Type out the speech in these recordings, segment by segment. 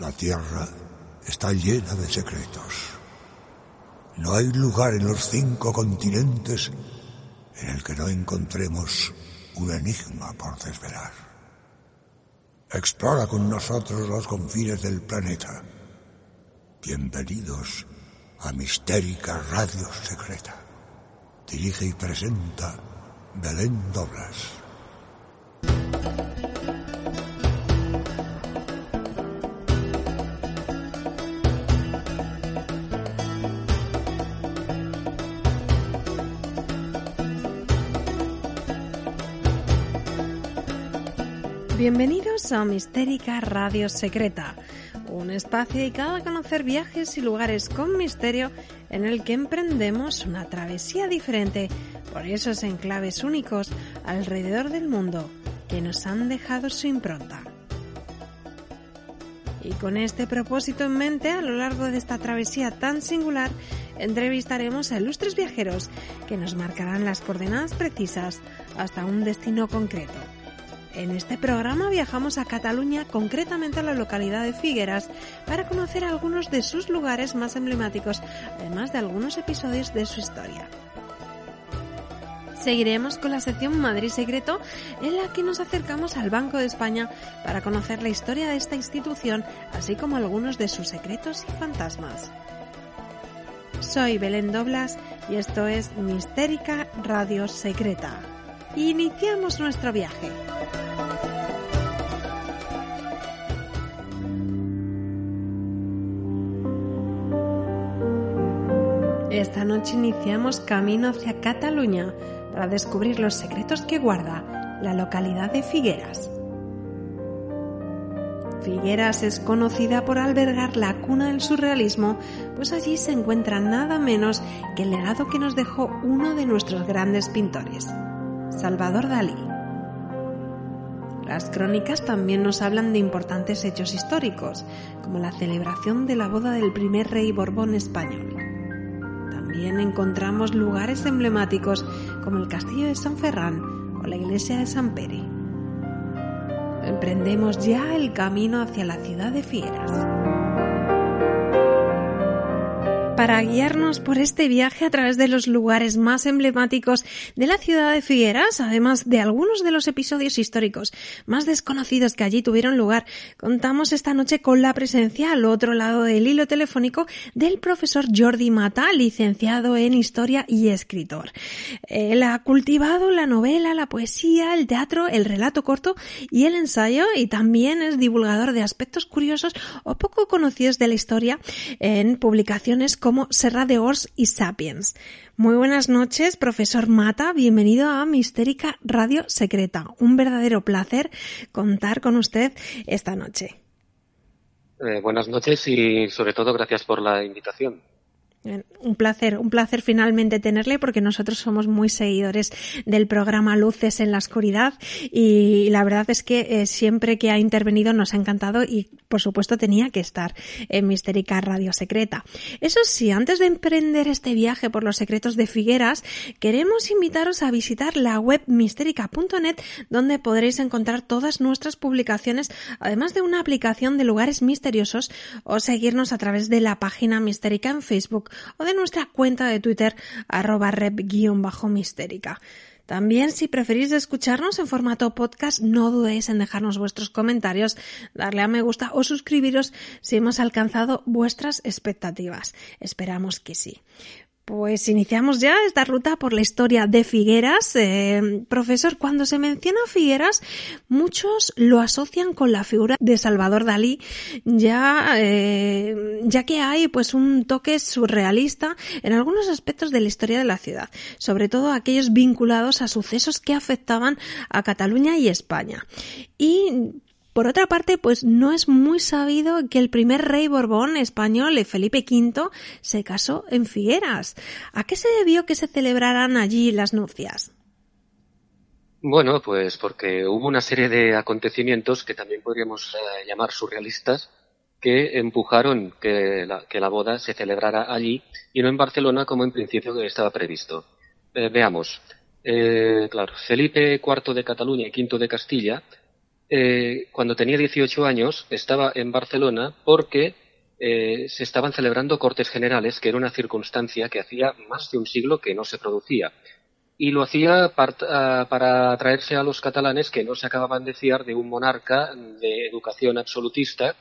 La Tierra está llena de secretos. No hay lugar en los cinco continentes en el que no encontremos un enigma por desvelar. Explora con nosotros los confines del planeta. Bienvenidos a Mistérica Radio Secreta. Dirige y presenta Belén Doblas. Bienvenidos a Mistérica Radio Secreta, un espacio dedicado a conocer viajes y lugares con misterio en el que emprendemos una travesía diferente por esos enclaves únicos alrededor del mundo que nos han dejado su impronta. Y con este propósito en mente, a lo largo de esta travesía tan singular, entrevistaremos a ilustres viajeros que nos marcarán las coordenadas precisas hasta un destino concreto. En este programa viajamos a Cataluña, concretamente a la localidad de Figueras, para conocer algunos de sus lugares más emblemáticos, además de algunos episodios de su historia. Seguiremos con la sección Madrid Secreto, en la que nos acercamos al Banco de España para conocer la historia de esta institución, así como algunos de sus secretos y fantasmas. Soy Belén Doblas y esto es Mistérica Radio Secreta. Iniciamos nuestro viaje. Esta noche iniciamos camino hacia Cataluña para descubrir los secretos que guarda la localidad de Figueras. Figueras es conocida por albergar la cuna del surrealismo, pues allí se encuentra nada menos que el legado que nos dejó uno de nuestros grandes pintores, Salvador Dalí. Las crónicas también nos hablan de importantes hechos históricos, como la celebración de la boda del primer rey Borbón español. También encontramos lugares emblemáticos como el castillo de San Ferrán o la iglesia de San Pere. Emprendemos ya el camino hacia la ciudad de Fieras para guiarnos por este viaje a través de los lugares más emblemáticos de la ciudad de Figueras, además de algunos de los episodios históricos más desconocidos que allí tuvieron lugar. Contamos esta noche con la presencia al otro lado del hilo telefónico del profesor Jordi Mata, licenciado en Historia y escritor. Él ha cultivado la novela, la poesía, el teatro, el relato corto y el ensayo y también es divulgador de aspectos curiosos o poco conocidos de la historia en publicaciones como como Serra de Ors y Sapiens. Muy buenas noches, profesor Mata. Bienvenido a Mistérica Radio Secreta. Un verdadero placer contar con usted esta noche. Eh, buenas noches y sobre todo gracias por la invitación. Un placer, un placer finalmente tenerle porque nosotros somos muy seguidores del programa Luces en la Oscuridad y la verdad es que eh, siempre que ha intervenido nos ha encantado y por supuesto tenía que estar en Mistérica Radio Secreta. Eso sí, antes de emprender este viaje por los secretos de Figueras, queremos invitaros a visitar la web mistérica.net donde podréis encontrar todas nuestras publicaciones, además de una aplicación de lugares misteriosos o seguirnos a través de la página Mistérica en Facebook o de nuestra cuenta de Twitter arroba rep-mistérica. También, si preferís escucharnos en formato podcast, no dudéis en dejarnos vuestros comentarios, darle a me gusta o suscribiros si hemos alcanzado vuestras expectativas. Esperamos que sí. Pues iniciamos ya esta ruta por la historia de Figueras. Eh, profesor, cuando se menciona Figueras, muchos lo asocian con la figura de Salvador Dalí, ya, eh, ya que hay pues un toque surrealista en algunos aspectos de la historia de la ciudad, sobre todo aquellos vinculados a sucesos que afectaban a Cataluña y España. Y por otra parte, pues no es muy sabido que el primer rey Borbón español, Felipe V, se casó en Figueras. ¿A qué se debió que se celebraran allí las nupcias? Bueno, pues porque hubo una serie de acontecimientos que también podríamos eh, llamar surrealistas que empujaron que la, que la, boda se celebrara allí y no en Barcelona como en principio estaba previsto. Eh, veamos. Eh, claro, Felipe IV de Cataluña y V de Castilla eh, cuando tenía 18 años, estaba en Barcelona porque eh, se estaban celebrando Cortes Generales, que era una circunstancia que hacía más de un siglo que no se producía. Y lo hacía ah, para atraerse a los catalanes que no se acababan de fiar de un monarca de educación absolutista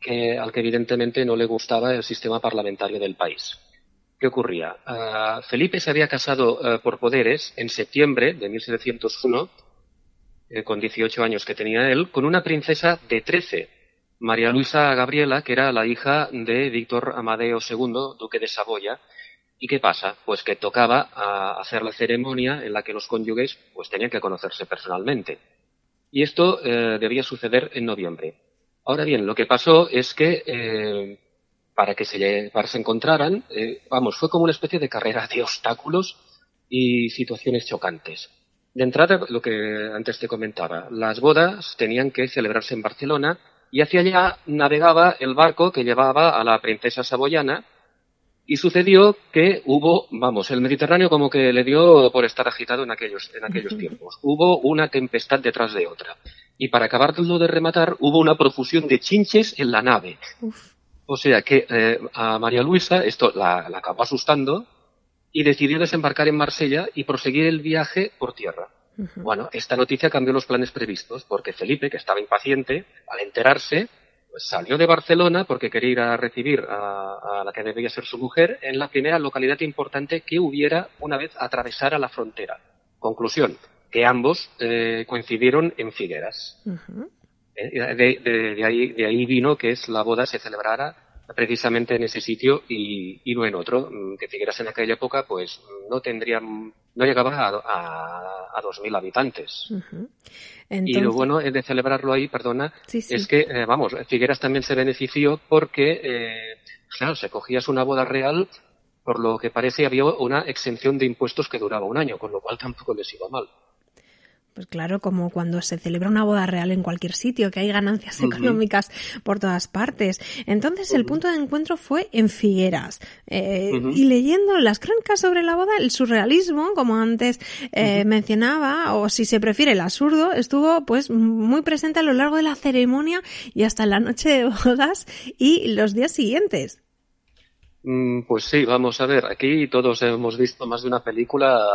que, al que evidentemente no le gustaba el sistema parlamentario del país. ¿Qué ocurría? Ah, Felipe se había casado ah, por poderes en septiembre de 1701, eh, con 18 años que tenía él, con una princesa de 13, María Luisa Gabriela, que era la hija de Víctor Amadeo II, duque de Saboya. ¿Y qué pasa? Pues que tocaba ah, hacer la ceremonia en la que los cónyuges pues tenían que conocerse personalmente. Y esto eh, debía suceder en noviembre. Ahora bien, lo que pasó es que eh, para que se, para se encontraran, vamos, fue como una especie de carrera de obstáculos y situaciones chocantes. De entrada, lo que antes te comentaba, las bodas tenían que celebrarse en Barcelona y hacia allá navegaba el barco que llevaba a la princesa saboyana y sucedió que hubo, vamos, el Mediterráneo como que le dio por estar agitado en aquellos, en aquellos tiempos. Hubo una tempestad detrás de otra. Y para acabarlo de rematar, hubo una profusión de chinches en la nave. O sea que eh, a María Luisa esto la, acabó asustando y decidió desembarcar en Marsella y proseguir el viaje por tierra. Bueno, esta noticia cambió los planes previstos porque Felipe, que estaba impaciente, al enterarse, pues salió de Barcelona porque quería ir a recibir a, la que debía ser su mujer en la primera localidad importante que hubiera una vez atravesara la frontera. Conclusión, que ambos eh, coincidieron en Figueras. Eh, de, ahí, de ahí vino que es la boda se celebrara precisamente en ese sitio y, no en otro, mm, que Figueras en aquella época pues no tendría, no llegaba a, a, 2.000 habitantes. Y lo bueno de celebrarlo ahí, perdona, es que, eh, vamos, Figueras también se benefició porque, eh, claro, se cogías una boda real, por lo que parece había una exención de impuestos que duraba un año, con lo cual tampoco les iba mal. Pues claro, como cuando se celebra una boda real en cualquier sitio, que hay ganancias económicas por todas partes. Entonces el punto de encuentro fue en Figueras. Eh, y leyendo las crónicas sobre la boda, el surrealismo, como antes eh, mencionaba, o si se prefiere el absurdo, estuvo pues muy presente a lo largo de la ceremonia y hasta la noche de bodas y los días siguientes. Mm, pues sí, vamos a ver, aquí todos hemos visto más de una película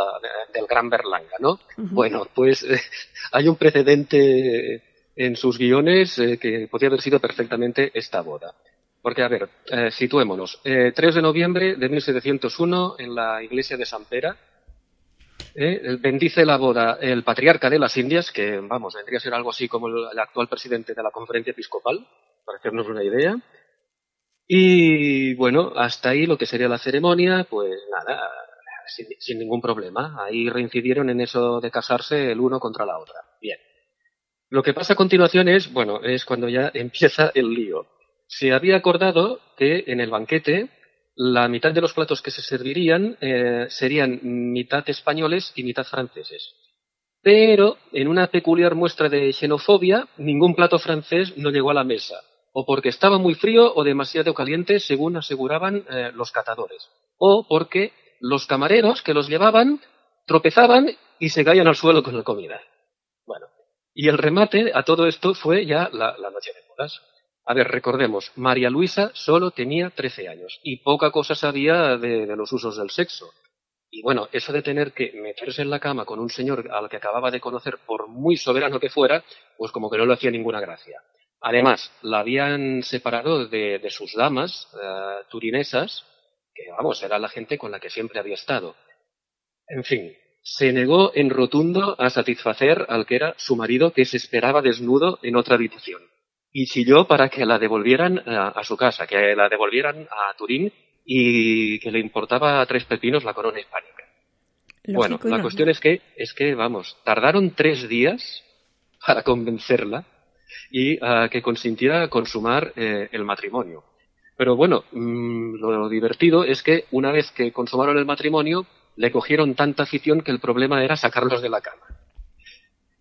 del gran Berlanga, ¿no? Bueno, pues eh, hay un precedente en sus guiones eh, que podría haber sido perfectamente esta boda. Porque, a ver, eh, situémonos. 3 de noviembre de 1701, en la iglesia de San Pera, bendice la boda el patriarca de las Indias, que, vamos, vendría a ser algo así como el actual presidente de la conferencia episcopal, para hacernos una idea. Y bueno, hasta ahí lo que sería la ceremonia, pues nada, sin, ningún problema. Ahí reincidieron en eso de casarse el uno contra la otra. Bien. Lo que pasa a continuación es, bueno, es cuando ya empieza el lío. Se había acordado que en el banquete la mitad de los platos que se servirían eh, serían mitad españoles y mitad franceses. Pero en una peculiar muestra de xenofobia, ningún plato francés no llegó a la mesa o porque estaba muy frío o demasiado caliente, según aseguraban eh, los catadores, o porque los camareros que los llevaban tropezaban y se caían al suelo con la comida. Bueno, y el remate a todo esto fue ya la, noche de bodas. A ver, recordemos, María Luisa solo tenía 13 años y poca cosa sabía de, de los usos del sexo. Y bueno, eso de tener que meterse en la cama con un señor al que acababa de conocer, por muy soberano que fuera, pues como que no le hacía ninguna gracia. Además, la habían separado de, sus damas eh, turinesas, que vamos, era la gente con la que siempre había estado. En fin, se negó en rotundo a satisfacer al que era su marido, que se esperaba desnudo en otra habitación. Y chilló para que la devolvieran a, a su casa, que la devolvieran a Turín y que le importaba a tres pepinos la corona hispánica. bueno, la cuestión es que, es que, vamos, tardaron tres días para convencerla y ah, que consintiera consumar eh, el matrimonio. Pero bueno, mm, lo divertido es que una vez que consumaron el matrimonio, le cogieron tanta afición que el problema era sacarlos de la cama.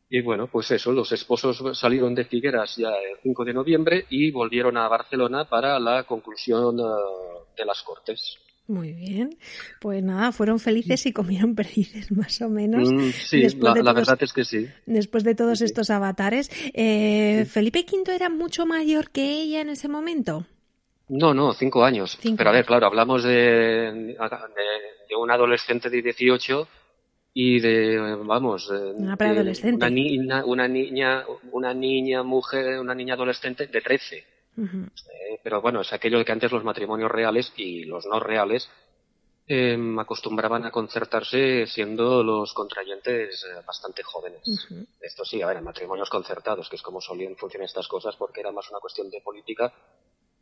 Y bueno, pues eso, los esposos salieron de Figueras ya el 5 de noviembre y volvieron a Barcelona para la conclusión ah, de las Cortes. Muy bien. Pues nada, fueron felices y comieron perdices más o menos. Mm, sí, la, verdad es que sí. Después de todos estos avatares. Eh, ¿Felipe V era mucho mayor que ella en ese momento? No, no, cinco años. Pero a ver, claro, hablamos de, de, un adolescente de 18 y de, vamos, una preadolescente. Una niña, una niña, una niña mujer, una niña adolescente de 13. Eh, pero bueno, es aquello de que antes los matrimonios reales y los no reales em, acostumbraban a concertarse siendo los contrayentes eh, bastante jóvenes. Esto sí, a ver, matrimonios concertados, que es como solían funcionar estas cosas, porque era más una cuestión de política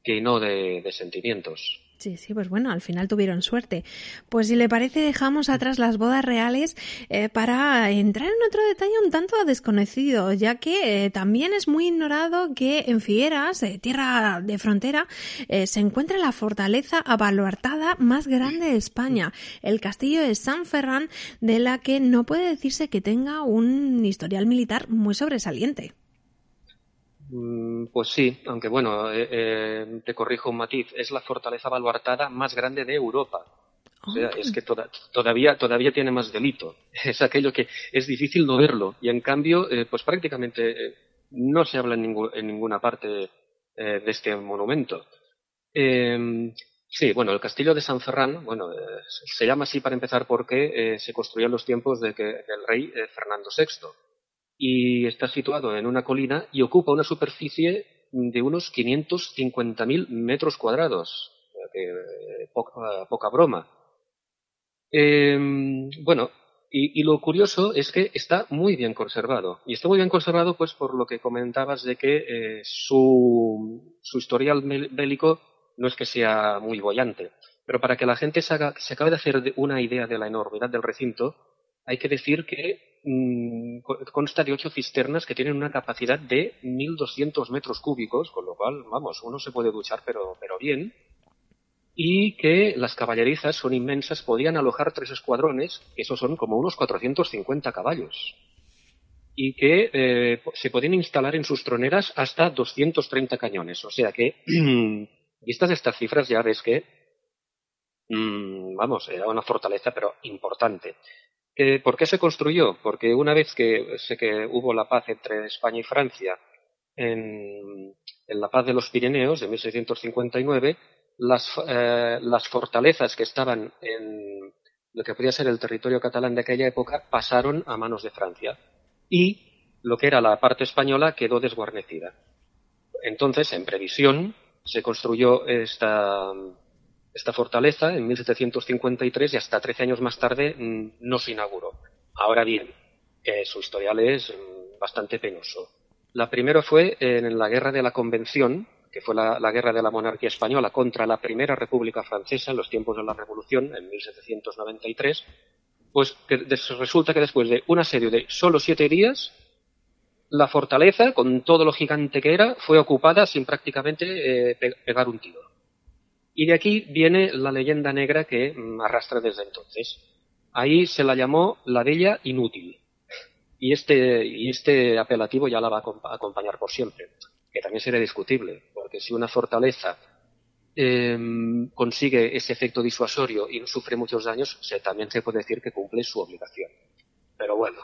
que no de, sentimientos. Sí, sí, pues bueno, al final tuvieron suerte. Pues si le parece, dejamos atrás las bodas reales eh, para entrar en otro detalle un tanto desconocido, ya que eh, también es muy ignorado que en Figueras, eh, tierra de frontera, se encuentra la fortaleza abaluartada más grande de España, el castillo de San Ferrán, de la que no puede decirse que tenga un historial militar muy sobresaliente. Mm, pues sí, aunque bueno, eh, eh, te corrijo un matiz, es la fortaleza baluartada más grande de Europa. O sea, es que todavía, todavía tiene más delito. Es aquello que es difícil no verlo. Y en cambio, eh, pues prácticamente no se habla en, ninguna parte de este monumento. Em, sí, bueno, el castillo de San Ferrán, bueno, se llama así para empezar porque se construyó en los tiempos de que, del rey Fernando VI y está situado en una colina y ocupa una superficie de unos 550.000 metros cuadrados. Eh, poca, broma. Em, bueno, y, lo curioso es que está muy bien conservado. Y está muy bien conservado, pues, por lo que comentabas de que eh, su, su, historial bélico no es que sea muy bollante. Pero para que la gente se, se acabe de hacer una idea de la enormidad del recinto, hay que decir que Mm, consta de ocho cisternas que tienen una capacidad de 1.200 metros cúbicos, con lo cual, vamos, uno se puede duchar pero, pero bien, y que las caballerizas son inmensas, podían alojar tres escuadrones, esos son como unos 450 caballos, y que eh, se podían instalar en sus troneras hasta 230 cañones, o sea que, vistas estas cifras ya ves que, mm, vamos, era una fortaleza pero importante. ¿Por qué se construyó? Porque una vez que, que hubo la paz entre España y Francia en, la paz de los Pirineos de 1659, las, eh, las fortalezas que estaban en lo que podía ser el territorio catalán de aquella época pasaron a manos de Francia y lo que era la parte española quedó desguarnecida. Entonces, en previsión, se construyó esta, esta fortaleza en 1753 y hasta 13 años más tarde mm, no se inauguró. Ahora bien, eh, su historial es mm, bastante penoso. La primera fue en la Guerra de la Convención, que fue la, guerra de la monarquía española contra la Primera República Francesa en los tiempos de la Revolución, en 1793. Pues resulta que después de un asedio de solo siete días, la fortaleza, con todo lo gigante que era, fue ocupada sin prácticamente eh, pegar un tiro. Y de aquí viene la leyenda negra que mm, arrastra desde entonces. Ahí se la llamó la Bella Inútil. Y este, y este apelativo ya la va a acompañar por siempre, que también sería discutible, porque si una fortaleza em, consigue ese efecto disuasorio y no sufre muchos daños, se, también se puede decir que cumple su obligación. Pero bueno,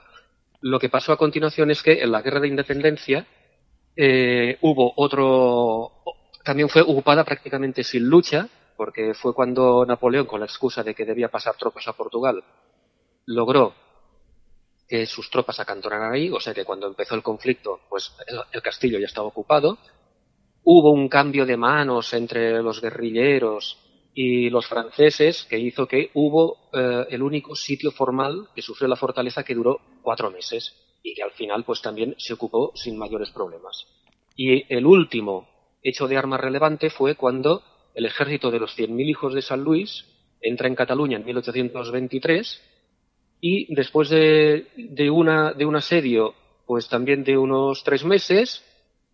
lo que pasó a continuación es que en la guerra de independencia eh, hubo otro, también fue ocupada prácticamente sin lucha, porque fue cuando Napoleón, con la excusa de que debía pasar tropas a Portugal, logró que sus tropas acantonaran ahí, o sea que cuando empezó el conflicto, pues el, castillo ya estaba ocupado. Hubo un cambio de manos entre los guerrilleros y los franceses que hizo que hubo eh, el único sitio formal que sufrió la fortaleza que duró cuatro meses y que al final pues también se ocupó sin mayores problemas. Y el último hecho de arma relevante fue cuando el ejército de los 100.000 hijos de San Luis entra en Cataluña en 1823 y después de, de, una, de un asedio, pues también de unos tres meses,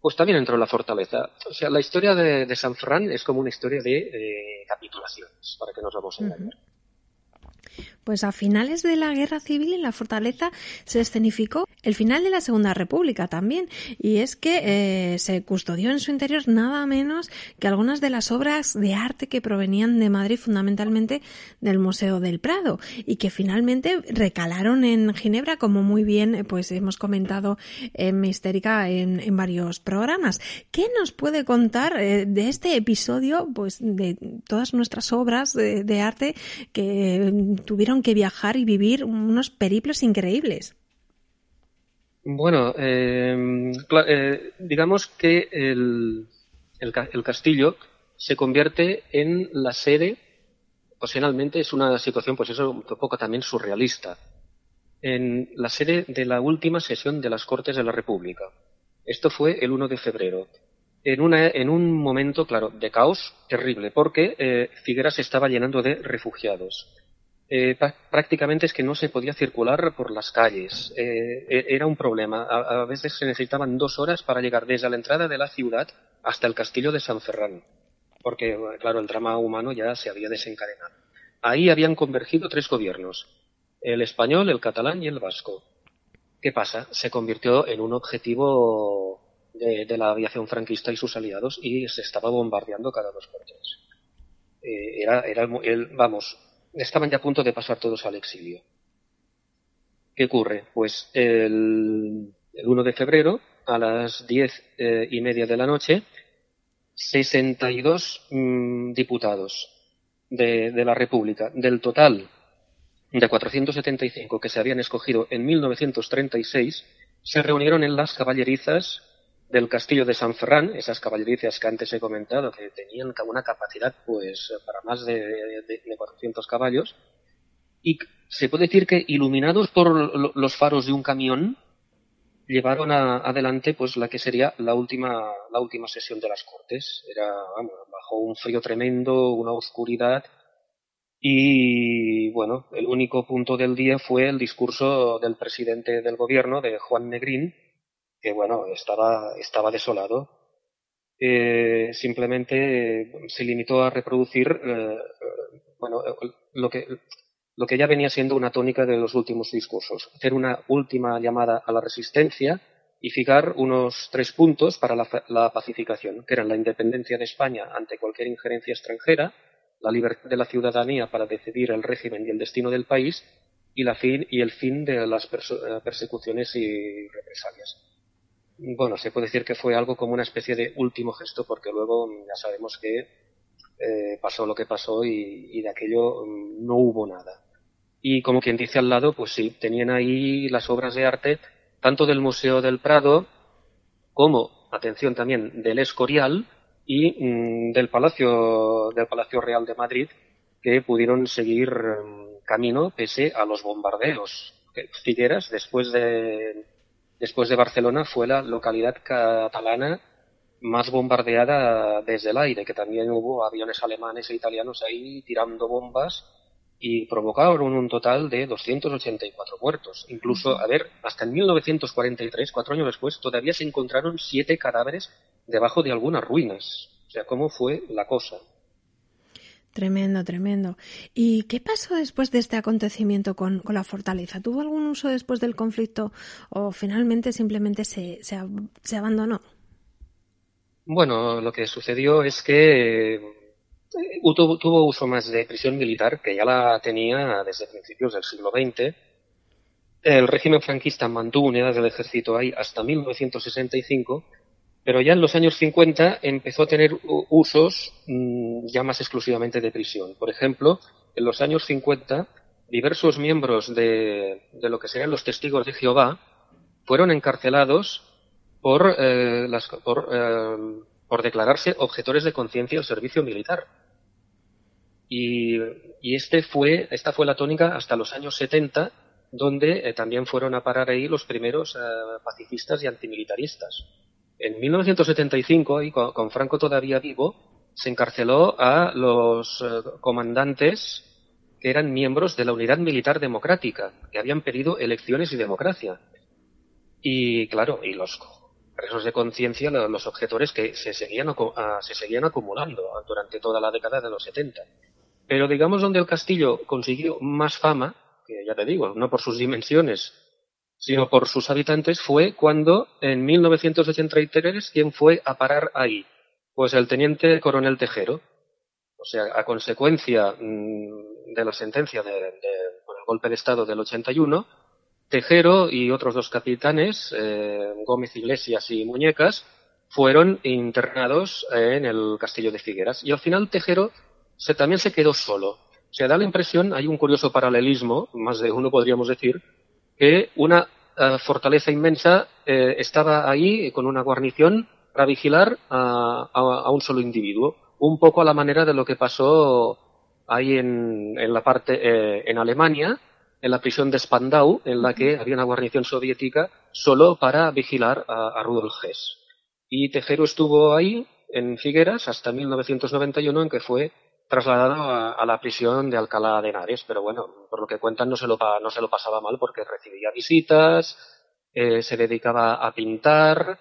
pues también entró en la fortaleza. O sea, la historia de, San Ferran es como una historia de, capitulaciones, para que nos vamos a engañar. Pues a finales de la Guerra Civil en la fortaleza se escenificó el final de la Segunda República también, y es que eh, se custodió en su interior nada menos que algunas de las obras de arte que provenían de Madrid, fundamentalmente del Museo del Prado, y que finalmente recalaron en Ginebra, como muy bien eh, pues hemos comentado en Mistérica en, varios programas. ¿Qué nos puede contar eh, de este episodio, pues de todas nuestras obras de, de arte que tuvieron que viajar y vivir unos periplos increíbles. Bueno, eh, eh, digamos que el, el, castillo se convierte en la sede, ocasionalmente es una situación, pues eso, un poco también surrealista, en la sede de la última sesión de las Cortes de la República. Esto fue el 1 de febrero. En, una, en un momento, claro, de caos terrible, porque eh, Figueras estaba llenando de refugiados. Eh, prácticamente es que no se podía circular por las calles. Eh, e-, era un problema. A, veces se necesitaban dos horas para llegar desde la entrada de la ciudad hasta el castillo de San Ferrán, porque, claro, el drama humano ya se había desencadenado. Ahí habían convergido tres gobiernos, el español, el catalán y el vasco. ¿Qué pasa? Se convirtió en un objetivo de, la aviación franquista y sus aliados y se estaba bombardeando cada dos por tres. Eh, era el, vamos, estaban ya a punto de pasar todos al exilio. ¿Qué ocurre? Pues el, 1 de febrero, a las diez eh, y media de la noche, 62 mm, diputados de, de, la República, del total de 475 que se habían escogido en 1936, se reunieron en las caballerizas del castillo de San Ferrán, esas caballerizas que antes he comentado, que tenían una capacidad pues para más de, de, 400 caballos, y se puede decir que iluminados por los faros de un camión, llevaron adelante pues la que sería la última, la última sesión de las Cortes. Era, bajo un frío tremendo, una oscuridad, y bueno, el único punto del día fue el discurso del presidente del gobierno, de Juan Negrín, que bueno, estaba, estaba desolado. Eh, simplemente se limitó a reproducir eh, bueno, lo que, lo que ya venía siendo una tónica de los últimos discursos, hacer una última llamada a la resistencia y fijar unos tres puntos para la, la, pacificación, que eran la independencia de España ante cualquier injerencia extranjera, la libertad de la ciudadanía para decidir el régimen y el destino del país y, la fin, y el fin de las eh, persecuciones y represalias bueno, se puede decir que fue algo como una especie de último gesto, porque luego ya sabemos que eh, pasó lo que pasó y, de aquello mm, no hubo nada. Y como quien dice al lado, pues sí, tenían ahí las obras de arte, tanto del Museo del Prado, como, atención también, del Escorial y mm, del Palacio, del Palacio Real de Madrid, que pudieron seguir mm, camino pese a los bombardeos. Figueras, después de después de Barcelona, fue la localidad catalana más bombardeada desde el aire, que también hubo aviones alemanes e italianos ahí tirando bombas y provocaron un total de 284 muertos. Incluso, a ver, hasta en 1943, cuatro años después, todavía se encontraron siete cadáveres debajo de algunas ruinas. O sea, ¿cómo fue la cosa? Tremendo, tremendo. ¿Y qué pasó después de este acontecimiento con, la fortaleza? ¿Tuvo algún uso después del conflicto o finalmente simplemente se, se, abandonó? Bueno, lo que sucedió es que eh, tuvo, tuvo, uso más de prisión militar, que ya la tenía desde principios del siglo XX. El régimen franquista mantuvo unidades del ejército ahí hasta 1965 pero ya en los años 50 empezó a tener usos mm, ya más exclusivamente de prisión. Por ejemplo, en los años 50, diversos miembros de, lo que serían los testigos de Jehová fueron encarcelados por, eh, eh, por, declararse objetores de conciencia al servicio militar. Y, este fue, esta fue la tónica hasta los años 70, donde eh, también fueron a parar ahí los primeros pacifistas y antimilitaristas. En 1975, y con, Franco todavía vivo, se encarceló a los eh, comandantes que eran miembros de la Unidad Militar Democrática, que habían pedido elecciones y democracia. Y claro, y los presos de conciencia, los objetores que se seguían, se seguían acumulando durante toda la década de los 70. Pero digamos donde el castillo consiguió más fama, que ya te digo, no por sus dimensiones, sino por sus habitantes, fue cuando en 1983, ¿quién fue a parar ahí? Pues el teniente coronel Tejero. O sea, a consecuencia mm, de la sentencia de, de golpe de Estado del 81, Tejero y otros dos capitanes, eh, Gómez Iglesias y Muñecas, fueron internados en el castillo de Figueras. Y al final Tejero se, también se quedó solo. O sea, da la impresión, hay un curioso paralelismo, más de uno podríamos decir, que una eh, fortaleza inmensa eh, estaba ahí con una guarnición para vigilar a, a, un solo individuo. Un poco a la manera de lo que pasó ahí en, en la parte, eh, en Alemania, en la prisión de Spandau, en la que había una guarnición soviética solo para vigilar a, a Rudolf Hess. Y Tejero estuvo ahí, en Figueras, hasta 1991, en que fue trasladado a, a, la prisión de Alcalá de Henares, pero bueno, por lo que cuentan no se lo, no se lo pasaba mal porque recibía visitas, eh, se dedicaba a pintar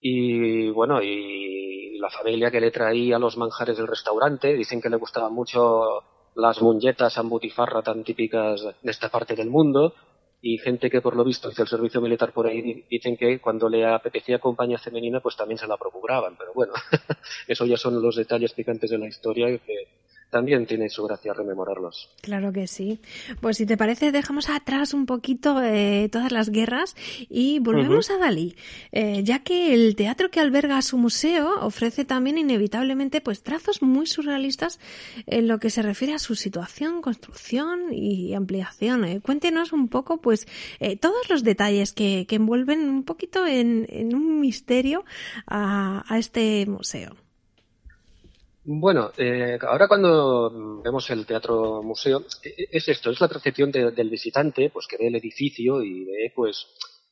y bueno, y la familia que le traía los manjares del restaurante, dicen que le gustaban mucho las muñetas ambutifarra tan típicas de esta parte del mundo y gente que por lo visto hizo el servicio militar por ahí dicen que cuando le apetecía compañía femenina pues también se la procuraban, pero bueno, eso ya son los detalles picantes de la historia que también tiene su gracia rememorarlos. Claro que sí. Pues si te parece, dejamos atrás un poquito eh, todas las guerras y volvemos uh -huh. a Dalí, eh, ya que el teatro que alberga su museo ofrece también inevitablemente pues trazos muy surrealistas en lo que se refiere a su situación, construcción y ampliación. Eh, cuéntenos un poco pues eh, todos los detalles que, que, envuelven un poquito en, en un misterio a, a este museo. Bueno, eh, ahora cuando vemos el teatro museo, es esto, es la percepción de, del visitante, pues que ve el edificio y ve, pues,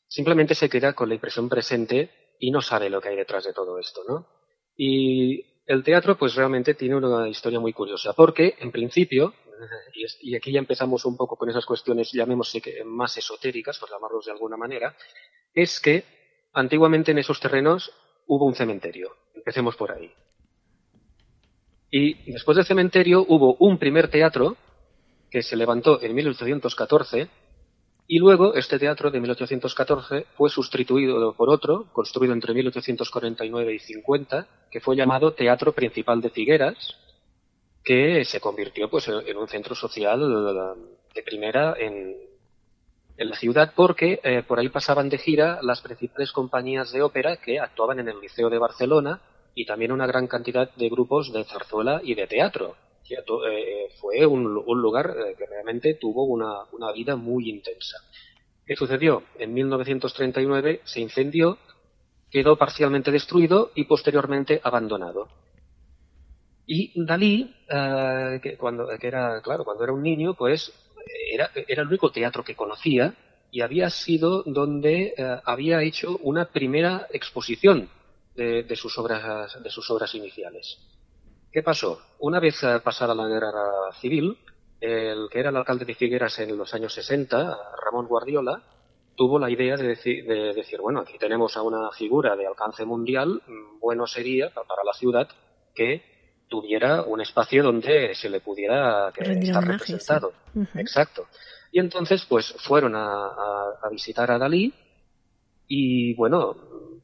simplemente se queda con la impresión presente y no sabe lo que hay detrás de todo esto, ¿no? Y el teatro, pues realmente tiene una historia muy curiosa, porque en principio, y, y aquí ya empezamos un poco con esas cuestiones, llamémosle que más esotéricas, por llamarlos de alguna manera, es que antiguamente en esos terrenos hubo un cementerio. Empecemos por ahí. Y después del cementerio hubo un primer teatro que se levantó en 1814 y luego este teatro de 1814 fue sustituido por otro, construido entre 1849 y 50, que fue llamado Teatro Principal de Figueras, que se convirtió pues en un centro social de primera en, en la ciudad porque eh, por ahí pasaban de gira las principales compañías de ópera que actuaban en el Liceo de Barcelona y también una gran cantidad de grupos de zarzuela y de teatro. Eh, fue un, lugar eh, que realmente tuvo una, vida muy intensa. ¿Qué sucedió? En 1939 se incendió, quedó parcialmente destruido y posteriormente abandonado. Y Dalí, eh, cuando, que era, claro, cuando era un niño, pues era, era el único teatro que conocía y había sido donde eh, había hecho una primera exposición de, de, sus obras, de sus obras iniciales. ¿Qué pasó? Una vez pasada la guerra civil, el que era el alcalde de Figueras en los años 60, Ramón Guardiola, tuvo la idea de decir, de decir, bueno, aquí tenemos a una figura de alcance mundial, bueno sería para la ciudad que tuviera un espacio donde se le pudiera que estar representado. Sí. Uh -huh. Exacto. Y entonces, pues, fueron a, a, a visitar a Dalí y, bueno,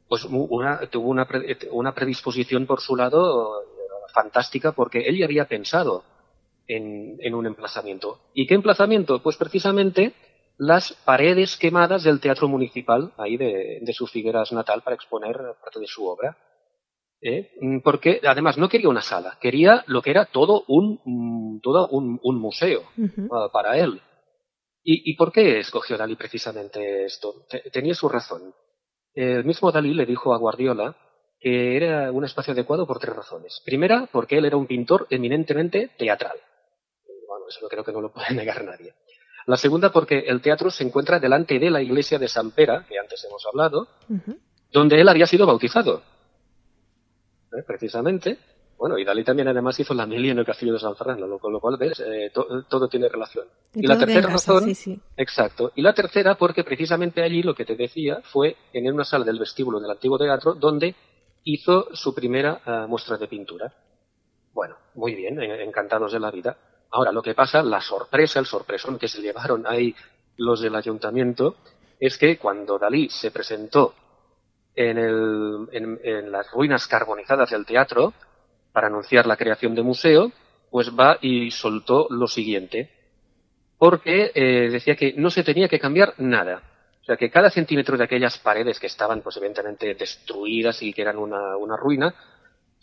pues una, tuvo una, una predisposición por su lado fantástica porque él ya había pensado en, en, un emplazamiento. ¿Y qué emplazamiento? Pues precisamente las paredes quemadas del Teatro Municipal, ahí de, de su Figueras natal, para exponer parte de su obra. ¿Eh? Porque además no quería una sala, quería lo que era todo un, todo un, un museo uh -huh. uh, para él. ¿Y, ¿Y, por qué escogió Dalí precisamente esto? Tenía su razón. El mismo Dalí le dijo a Guardiola que era un espacio adecuado por tres razones. Primera, porque él era un pintor eminentemente teatral. Bueno, eso creo que no lo puede negar nadie. La segunda, porque el teatro se encuentra delante de la iglesia de San Pera, que antes hemos hablado, uh -huh. donde él había sido bautizado. ¿Eh? Precisamente. Bueno, y Dalí también además hizo la milia en el castillo de San Fernando, con lo cual ves, eh, to, todo tiene relación. Y, y la tercera casa, razón, sí, sí. exacto. Y la tercera, porque precisamente allí lo que te decía fue en una sala del vestíbulo del antiguo teatro donde hizo su primera uh, muestra de pintura. Bueno, muy bien, encantados de la vida. Ahora, lo que pasa, la sorpresa, el sorpresón que se llevaron ahí los del ayuntamiento, es que cuando Dalí se presentó en, el, en, las ruinas carbonizadas del teatro para anunciar la creación de museo, pues va y soltó lo siguiente, porque eh, decía que no se tenía que cambiar nada. O sea, que cada centímetro de aquellas paredes que estaban, pues evidentemente destruidas y que eran una, una ruina,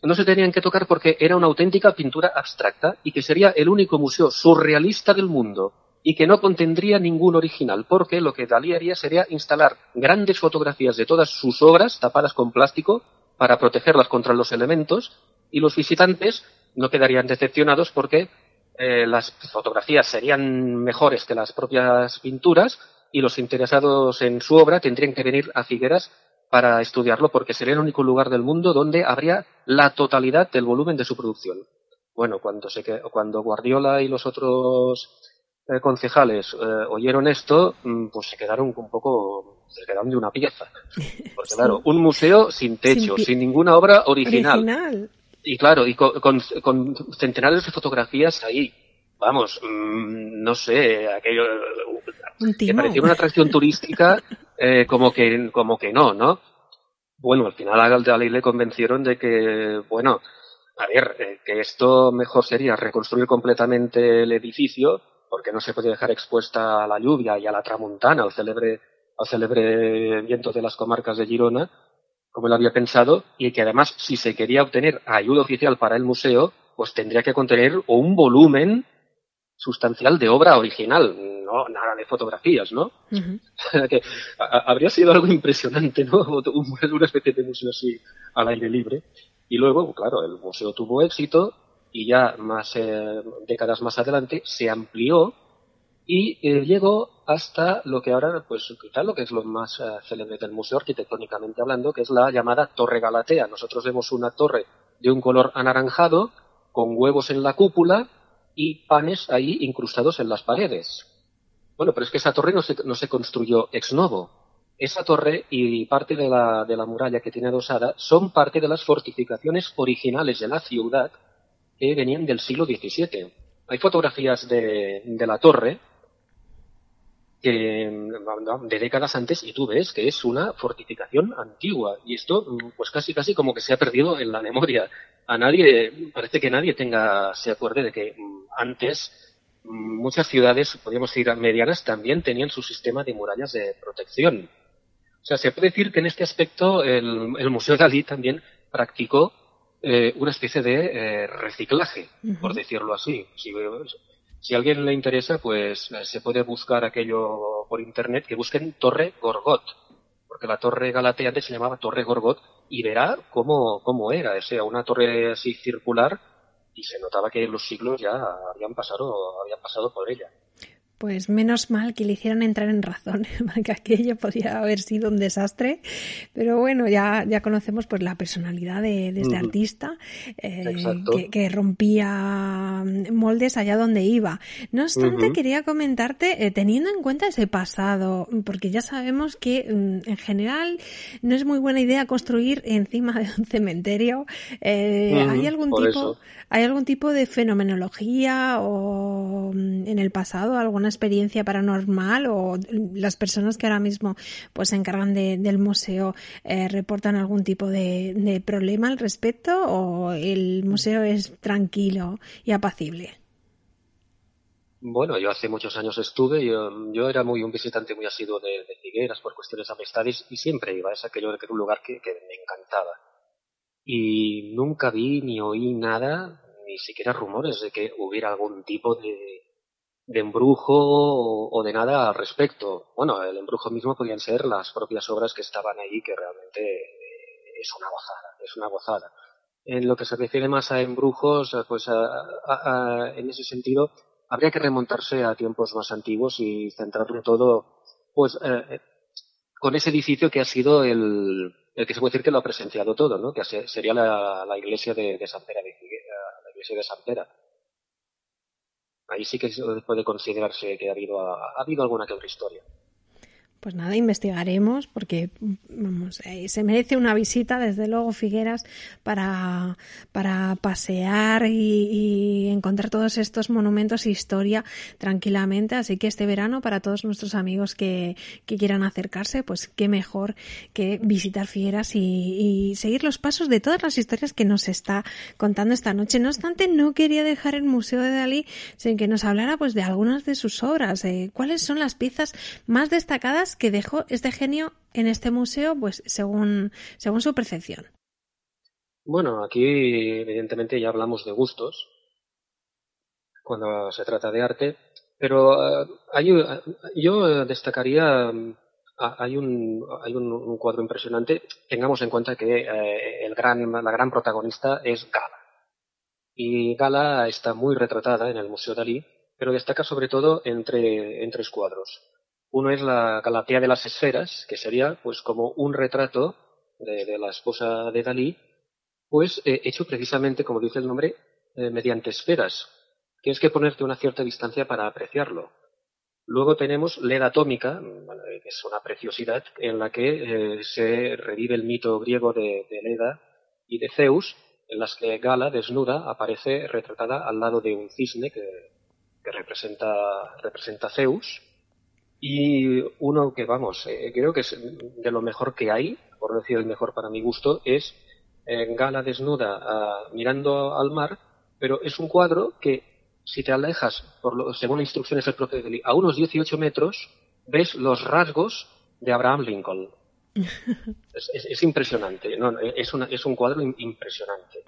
no se tenían que tocar porque era una auténtica pintura abstracta y que sería el único museo surrealista del mundo y que no contendría ningún original, porque lo que Dalí haría sería instalar grandes fotografías de todas sus obras tapadas con plástico para protegerlas contra los elementos y los visitantes no quedarían decepcionados porque eh, las fotografías serían mejores que las propias pinturas y los interesados en su obra tendrían que venir a Figueras para estudiarlo porque sería el único lugar del mundo donde habría la totalidad del volumen de su producción. Bueno, cuando, se, cuando Guardiola y los otros eh, concejales eh, oyeron esto, mm, pues se quedaron un poco, se quedaron de una pieza. Porque claro, un museo sin techo, sin, ninguna obra original. Y claro, y con, centenares de fotografías ahí. Vamos, mm, no sé, aquello que parecía una atracción turística, eh, como que, como que no, ¿no? Bueno, al final a Dalí le convencieron de que, bueno, a ver, que esto mejor sería reconstruir completamente el edificio, porque no se puede dejar expuesta a la lluvia y a la tramontana, al célebre, al célebre viento de las comarcas de Girona, como él había pensado, y que además, si se quería obtener ayuda oficial para el museo, pues tendría que contener un volumen sustancial de obra original, no nada de fotografías, ¿no? que habría sido algo impresionante, ¿no? Una especie de museo así al aire libre. Y luego, claro, el museo tuvo éxito y ya más eh, décadas más adelante se amplió y eh, llegó hasta lo que ahora, pues quizá lo que es lo más eh, célebre del museo arquitectónicamente hablando, que es la llamada Torre Galatea. Nosotros vemos una torre de un color anaranjado, con huevos en la cúpula y panes ahí incrustados en las paredes. Bueno, pero es que esa torre no se, no se construyó ex novo. Esa torre y parte de la, de la muralla que tiene adosada son parte de las fortificaciones originales de la ciudad que venían del siglo XVII. Hay fotografías de, de la torre que, de décadas antes y tú ves que es una fortificación antigua y esto pues casi casi como que se ha perdido en la memoria. A nadie, parece que nadie tenga, se acuerde de que mm, antes mm, muchas ciudades, podríamos decir medianas, también tenían su sistema de murallas de protección. O sea, se puede decir que en este aspecto el, el Museo Dalí también practicó eh, una especie de eh, reciclaje, por decirlo así. Si, si a alguien le interesa, pues eh, se puede buscar aquello por internet, que busquen Torre Gorgot, porque la Torre Galatea antes se llamaba Torre Gorgot, y verá cómo, cómo era, o sea, una torre así circular, y se notaba que los siglos ya habían pasado, habían pasado por ella. Pues menos mal que le hicieron entrar en razón, porque aquello podía haber sido un desastre. Pero bueno, ya, ya conocemos pues la personalidad de, este artista, eh, que, rompía moldes allá donde iba. No obstante, quería comentarte, eh, teniendo en cuenta ese pasado, porque ya sabemos que mm, en general no es muy buena idea construir encima de un cementerio. Eh, ¿Hay algún tipo, hay algún tipo de fenomenología o mm, en el pasado alguna experiencia paranormal o las personas que ahora mismo pues se encargan del museo eh, reportan algún tipo de, problema al respecto o el museo es tranquilo y apacible? Bueno, yo hace muchos años estuve, yo, yo era muy un visitante muy asiduo de, Figueras por cuestiones de amistades y siempre iba, es aquello que era un lugar que me encantaba. Y nunca vi ni oí nada, ni siquiera rumores de que hubiera algún tipo de, de embrujo o, de nada al respecto. Bueno, el embrujo mismo podían ser las propias obras que estaban ahí, que realmente eh, es una gozada, es una gozada. En lo que se refiere más a embrujos, pues en ese sentido, habría que remontarse a tiempos más antiguos y centrarlo todo, pues, eh, eh, con ese edificio que ha sido el, el que se puede decir que lo ha presenciado todo, ¿no? Que sería la, iglesia de, de la iglesia de ahí sí que puede considerarse que ha habido, ha habido alguna que otra historia. Pues nada, investigaremos porque vamos, eh, se merece una visita, desde luego, Figueras, para, para pasear y, encontrar todos estos monumentos e historia tranquilamente. Así que este verano, para todos nuestros amigos que, que quieran acercarse, pues qué mejor que visitar Figueras y, y seguir los pasos de todas las historias que nos está contando esta noche. No obstante, no quería dejar el Museo de Dalí sin que nos hablara pues de algunas de sus obras. Eh, ¿Cuáles son las piezas más destacadas que dejó este genio en este museo, pues según, según su percepción. Bueno, aquí evidentemente ya hablamos de gustos cuando se trata de arte, pero eh, hay, yo destacaría hay un, hay un, cuadro impresionante. Tengamos en cuenta que eh, el gran, la gran protagonista es Gala. Y Gala está muy retratada en el Museo Dalí, pero destaca sobre todo entre, en tres cuadros. Uno es la Galatea de las Esferas, que sería pues como un retrato de, la esposa de Dalí, pues eh, hecho precisamente, como dice el nombre, eh, mediante esferas. Tienes que ponerte una cierta distancia para apreciarlo. Luego tenemos Leda Atómica, que es una preciosidad, en la que eh, se revive el mito griego de, Leda y de Zeus, en las que Gala, desnuda, aparece retratada al lado de un cisne que, representa, representa Zeus y uno que, vamos, eh, creo que es de lo mejor que hay, por decir el mejor para mi gusto, es eh, Gala desnuda ah, mirando al mar, pero es un cuadro que, si te alejas, por lo, según las instrucciones del propio Deli, a unos 18 metros, ves los rasgos de Abraham Lincoln. es, impresionante, no, es, una, es un cuadro impresionante.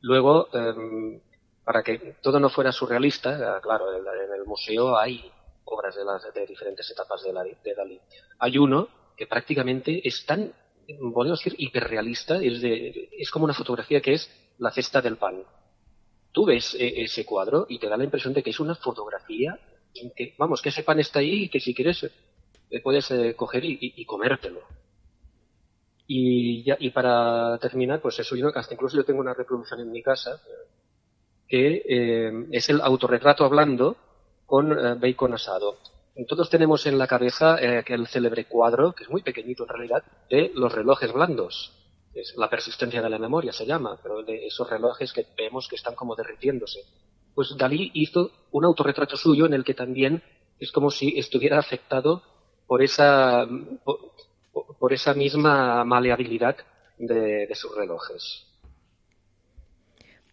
Luego, em, para que todo no fuera surrealista, ah, claro, en el museo hay obras de, las, de diferentes etapas de, Dalí. Hay uno que prácticamente es tan, podemos decir, hiperrealista, es, de, es como una fotografía que es la cesta del pan. Tú ves eh, ese cuadro y te da la impresión de que es una fotografía, que, vamos, que ese pan está ahí y que si quieres eh, puedes eh, coger y, comértelo. Y, ya, y para terminar, pues eso, yo, hasta incluso yo tengo una reproducción en mi casa, que es el autorretrato hablando con eh, bacon asado. Todos tenemos en la cabeza eh, aquel célebre cuadro, que es muy pequeñito en realidad, de los relojes blandos. Es la persistencia de la memoria se llama, pero de esos relojes que vemos que están como derritiéndose. Pues Dalí hizo un autorretrato suyo en el que también es como si estuviera afectado por esa, por, esa misma maleabilidad de sus relojes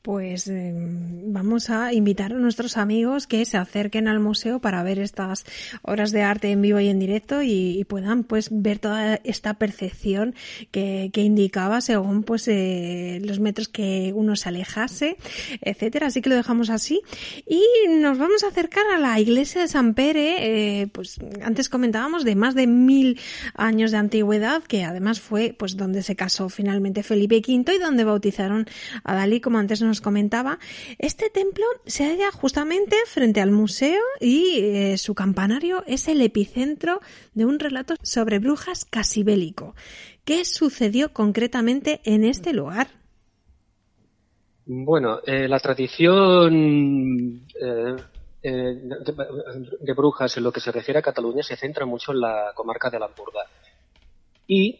pues em, vamos a invitar a nuestros amigos que se acerquen al museo para ver estas obras de arte en vivo y en directo y, puedan pues ver toda esta percepción que, indicaba según pues eh, los metros que uno se alejase, etcétera. Así que lo dejamos así y nos vamos a acercar a la iglesia de San Pere. Eh, pues antes comentábamos de más de mil años de antigüedad que además fue pues donde se casó finalmente Felipe V y donde bautizaron a Dalí como antes nos comentaba, este templo se halla justamente frente al museo y eh, su campanario es el epicentro de un relato sobre brujas casi bélico. ¿Qué sucedió concretamente en este lugar? Bueno, eh, la tradición eh, de, brujas en lo que se refiere a Cataluña se centra mucho en la comarca de la Ampurdá. Y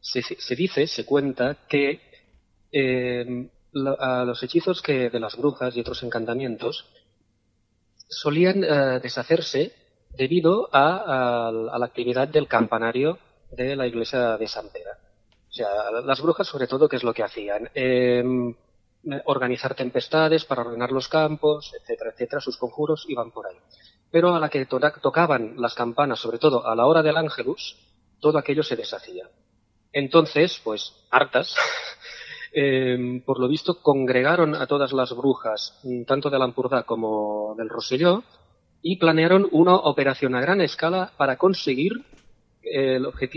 se, dice, se cuenta que a los hechizos que de las brujas y otros encantamientos solían eh, deshacerse debido a, la actividad del campanario de la iglesia de San Pedro. O sea, las brujas sobre todo, ¿qué es lo que hacían? Em, organizar tempestades para ordenar los campos, etcétera, etcétera, sus conjuros iban por ahí. Pero a la que tocaban las campanas, sobre todo a la hora del ángelus, todo aquello se deshacía. Entonces, pues, hartas, eh, por lo visto congregaron a todas las brujas, mm, tanto de Lampurdá como del Roselló, y planearon una operación a gran escala para conseguir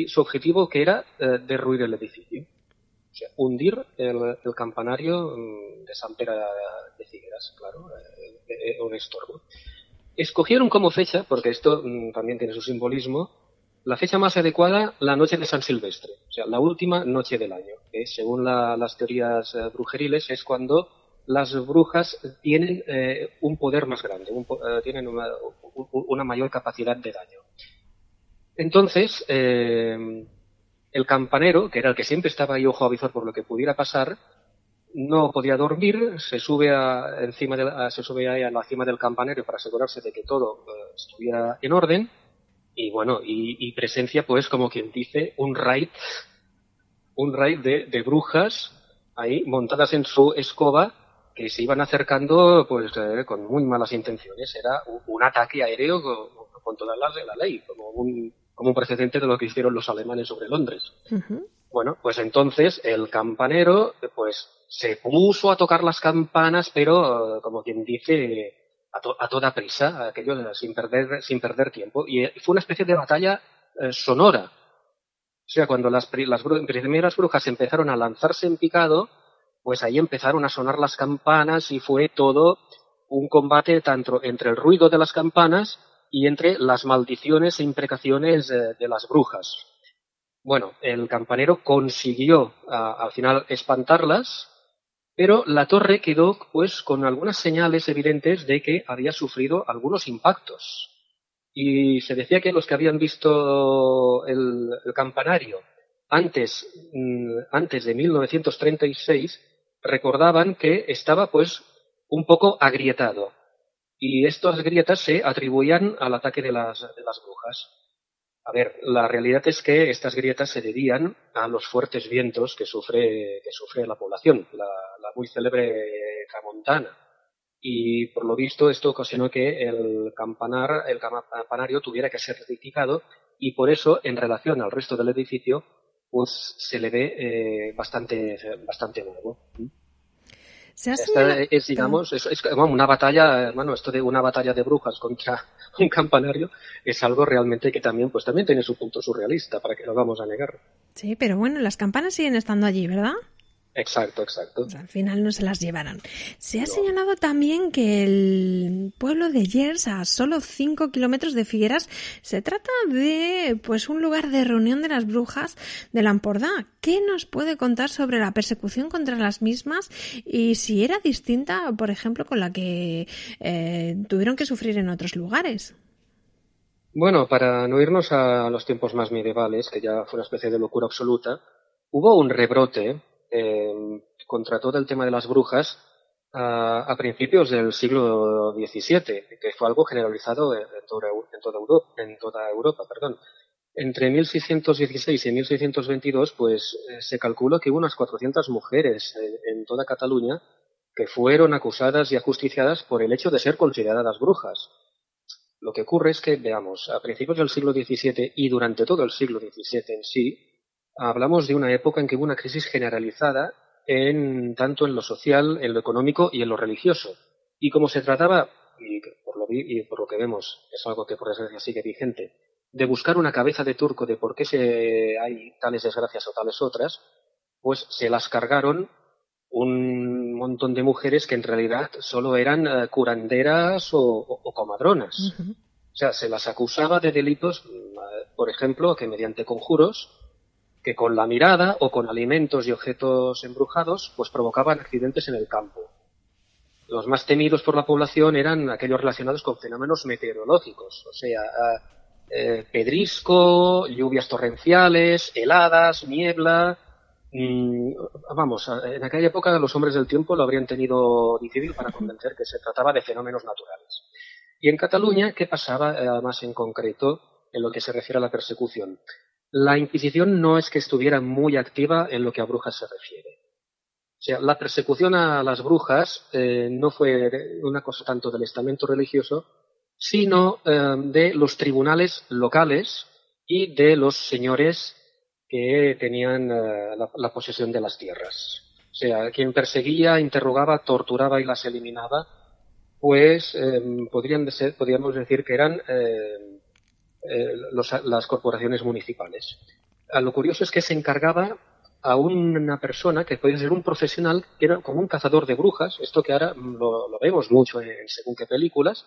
su objetivo que era eh, derruir el edificio. O sea, hundir el, campanario mm, de San Pera de Figueras, claro, eh, un estorbo. Escogieron como fecha, porque esto mm, también tiene su simbolismo, la fecha más adecuada, la noche de San Silvestre, o sea, la última noche del año, que según las teorías eh, brujeriles es cuando las brujas tienen eh, un poder más grande, eh, tienen una, mayor capacidad de daño. Entonces, eh, el campanero, que era el que siempre estaba ahí ojo a visor por lo que pudiera pasar, no podía dormir, se sube a, encima de se sube a la cima del campanero para asegurarse de que todo estuviera en orden y bueno y, presencia pues como quien dice un raid un raid de, brujas ahí montadas en su escoba que se iban acercando pues eh, con muy malas intenciones. Era un, ataque aéreo con, todas las de la ley como un como un precedente de lo que hicieron los alemanes sobre Londres. Bueno pues entonces el campanero pues se puso a tocar las campanas, pero como quien dice, a, toda prisa, aquello sin perder, sin perder tiempo. Y fue una especie de batalla eh, sonora. O sea, cuando las, las primeras brujas empezaron a lanzarse en picado, pues ahí empezaron a sonar las campanas y fue todo un combate tanto entre el ruido de las campanas y entre las maldiciones e imprecaciones de las brujas. Bueno, el campanero consiguió al final espantarlas, pero la torre quedó pues con algunas señales evidentes de que había sufrido algunos impactos. Y se decía que los que habían visto el, campanario antes, mm, antes de 1936 recordaban que estaba pues un poco agrietado. Y estas grietas se atribuían al ataque de las, de las brujas. A ver, la realidad es que estas grietas se debían a los fuertes vientos que sufre, que sufre la población, la, muy célebre Tramontana. Y por lo visto esto ocasionó que el, campanar, el campanario tuviera que ser rectificado y por eso, en relación al resto del edificio, pues se le ve eh, bastante, bastante nuevo. Esta es, digamos, es, una batalla, hermano, esto de una batalla de brujas contra un campanario es algo realmente que también, pues también tiene su punto surrealista, para que lo vamos a negar. Sí, pero bueno, las campanas siguen estando allí, ¿verdad? Exacto, exacto. al final no se las llevaron. Se ha señalado también que el pueblo de Yers, a solo 5 kilómetros de Figueras, se trata de pues un lugar de reunión de las brujas de Lampordá. ¿Qué nos puede contar sobre la persecución contra las mismas y si era distinta, por ejemplo, con la que eh, tuvieron que sufrir en otros lugares? Bueno, para no irnos a los tiempos más medievales, que ya fue una especie de locura absoluta, hubo un rebrote eh, contra todo el tema de las brujas a, principios del siglo XVII, que fue algo generalizado en, toda, Europa, en. Perdón. Entre 1616 y 1622, pues eh, se calculó que hubo unas 400 mujeres eh, en toda Cataluña que fueron acusadas y ajusticiadas por el hecho de ser consideradas brujas. Lo que ocurre es que, veamos, a principios del siglo XVII y durante todo el siglo XVII en sí, hablamos de una época en que hubo una crisis generalizada en, tanto en lo social, en lo económico y en lo religioso. Y como se trataba, y por lo, y por lo que vemos es algo que por desgracia sigue vigente, de buscar una cabeza de turco de por qué se, hay tales desgracias o tales otras, pues se las cargaron un montón de mujeres que en realidad solo eran eh, curanderas o, comadronas. O sea, se las acusaba de delitos, mm, por ejemplo, que mediante conjuros que con la mirada o con alimentos y objetos embrujados pues provocaban accidentes en el campo. Los más temidos por la población eran aquellos relacionados con fenómenos meteorológicos, o sea, eh, pedrisco, lluvias torrenciales, heladas, niebla. Mm, vamos, en aquella época los hombres del tiempo lo habrían tenido difícil para convencer que se trataba de fenómenos naturales. Y en Cataluña, ¿qué pasaba eh, más en concreto en lo que se refiere a la persecución? La Inquisición no es que estuviera muy activa en lo que a brujas se refiere. O sea, la persecución a las brujas eh, no fue una cosa tanto del estamento religioso, sino eh, de los tribunales locales y de los señores que tenían eh, la, posesión de las tierras. O sea, quien perseguía, interrogaba, torturaba y las eliminaba, pues podrían ser, podríamos decir que eran eh, las corporaciones municipales. lo curioso es que se encargaba a una persona que podía ser un profesional que era como un cazador de brujas, esto que ahora lo, vemos mucho en según qué películas,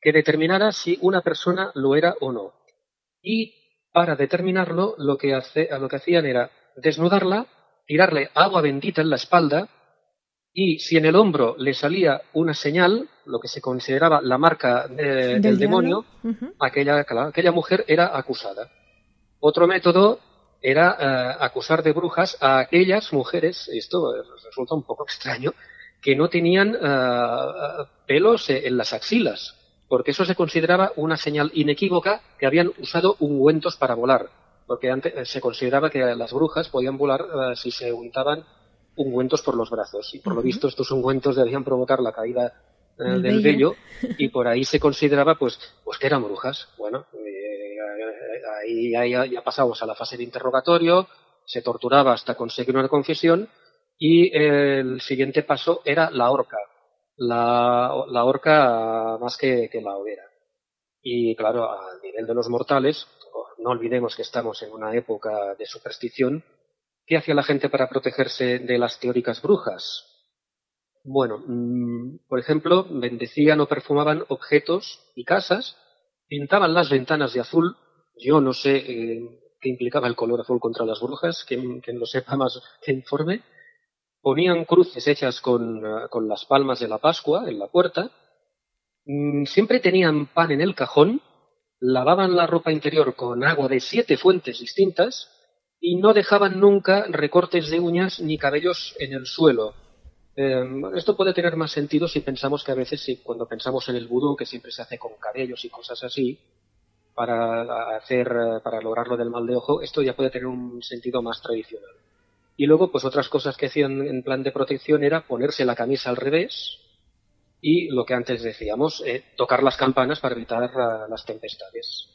que determinara si una persona lo era o no. Y para determinarlo, lo que, hace, lo que hacían era desnudarla, tirarle agua bendita en la espalda y si en el hombro le salía una señal, lo que se consideraba la marca del, demonio, aquella, aquella mujer era acusada. Otro método era eh, acusar de brujas a aquellas mujeres, esto resulta un poco extraño, que no tenían eh, pelos en las axilas, porque eso se consideraba una señal inequívoca que habían usado ungüentos para volar, porque antes se consideraba que las brujas podían volar eh, si se untaban ungüentos por los brazos. Y por lo visto estos ungüentos debían provocar la caída eh, del vello. y por ahí se consideraba pues, pues que eran brujas. Bueno, eh, ahí, ya pasamos a la fase de interrogatorio, se torturaba hasta conseguir una confesión y el siguiente paso era la horca. La, la horca más que, que la hoguera. Y claro, a nivel de los mortales, no olvidemos que estamos en una época de superstición, ¿Qué hacía la gente para protegerse de las teóricas brujas? Bueno, mm, por ejemplo, bendecían o perfumaban objetos y casas, pintaban las ventanas de azul. Yo no sé eh, qué implicaba el color azul contra las brujas, quien, lo sepa más que informe. Ponían cruces hechas con, eh, con las palmas de la Pascua en la puerta. Mm, siempre tenían pan en el cajón, lavaban la ropa interior con agua de siete fuentes distintas y no dejaban nunca recortes de uñas ni cabellos en el suelo. Eh, esto puede tener más sentido si pensamos que a veces, si, cuando pensamos en el vudú, que siempre se hace con cabellos y cosas así, para hacer, para lograrlo del mal de ojo, esto ya puede tener un sentido más tradicional. Y luego, pues otras cosas que hacían en plan de protección era ponerse la camisa al revés y lo que antes decíamos, eh, tocar las campanas para evitar uh, las tempestades.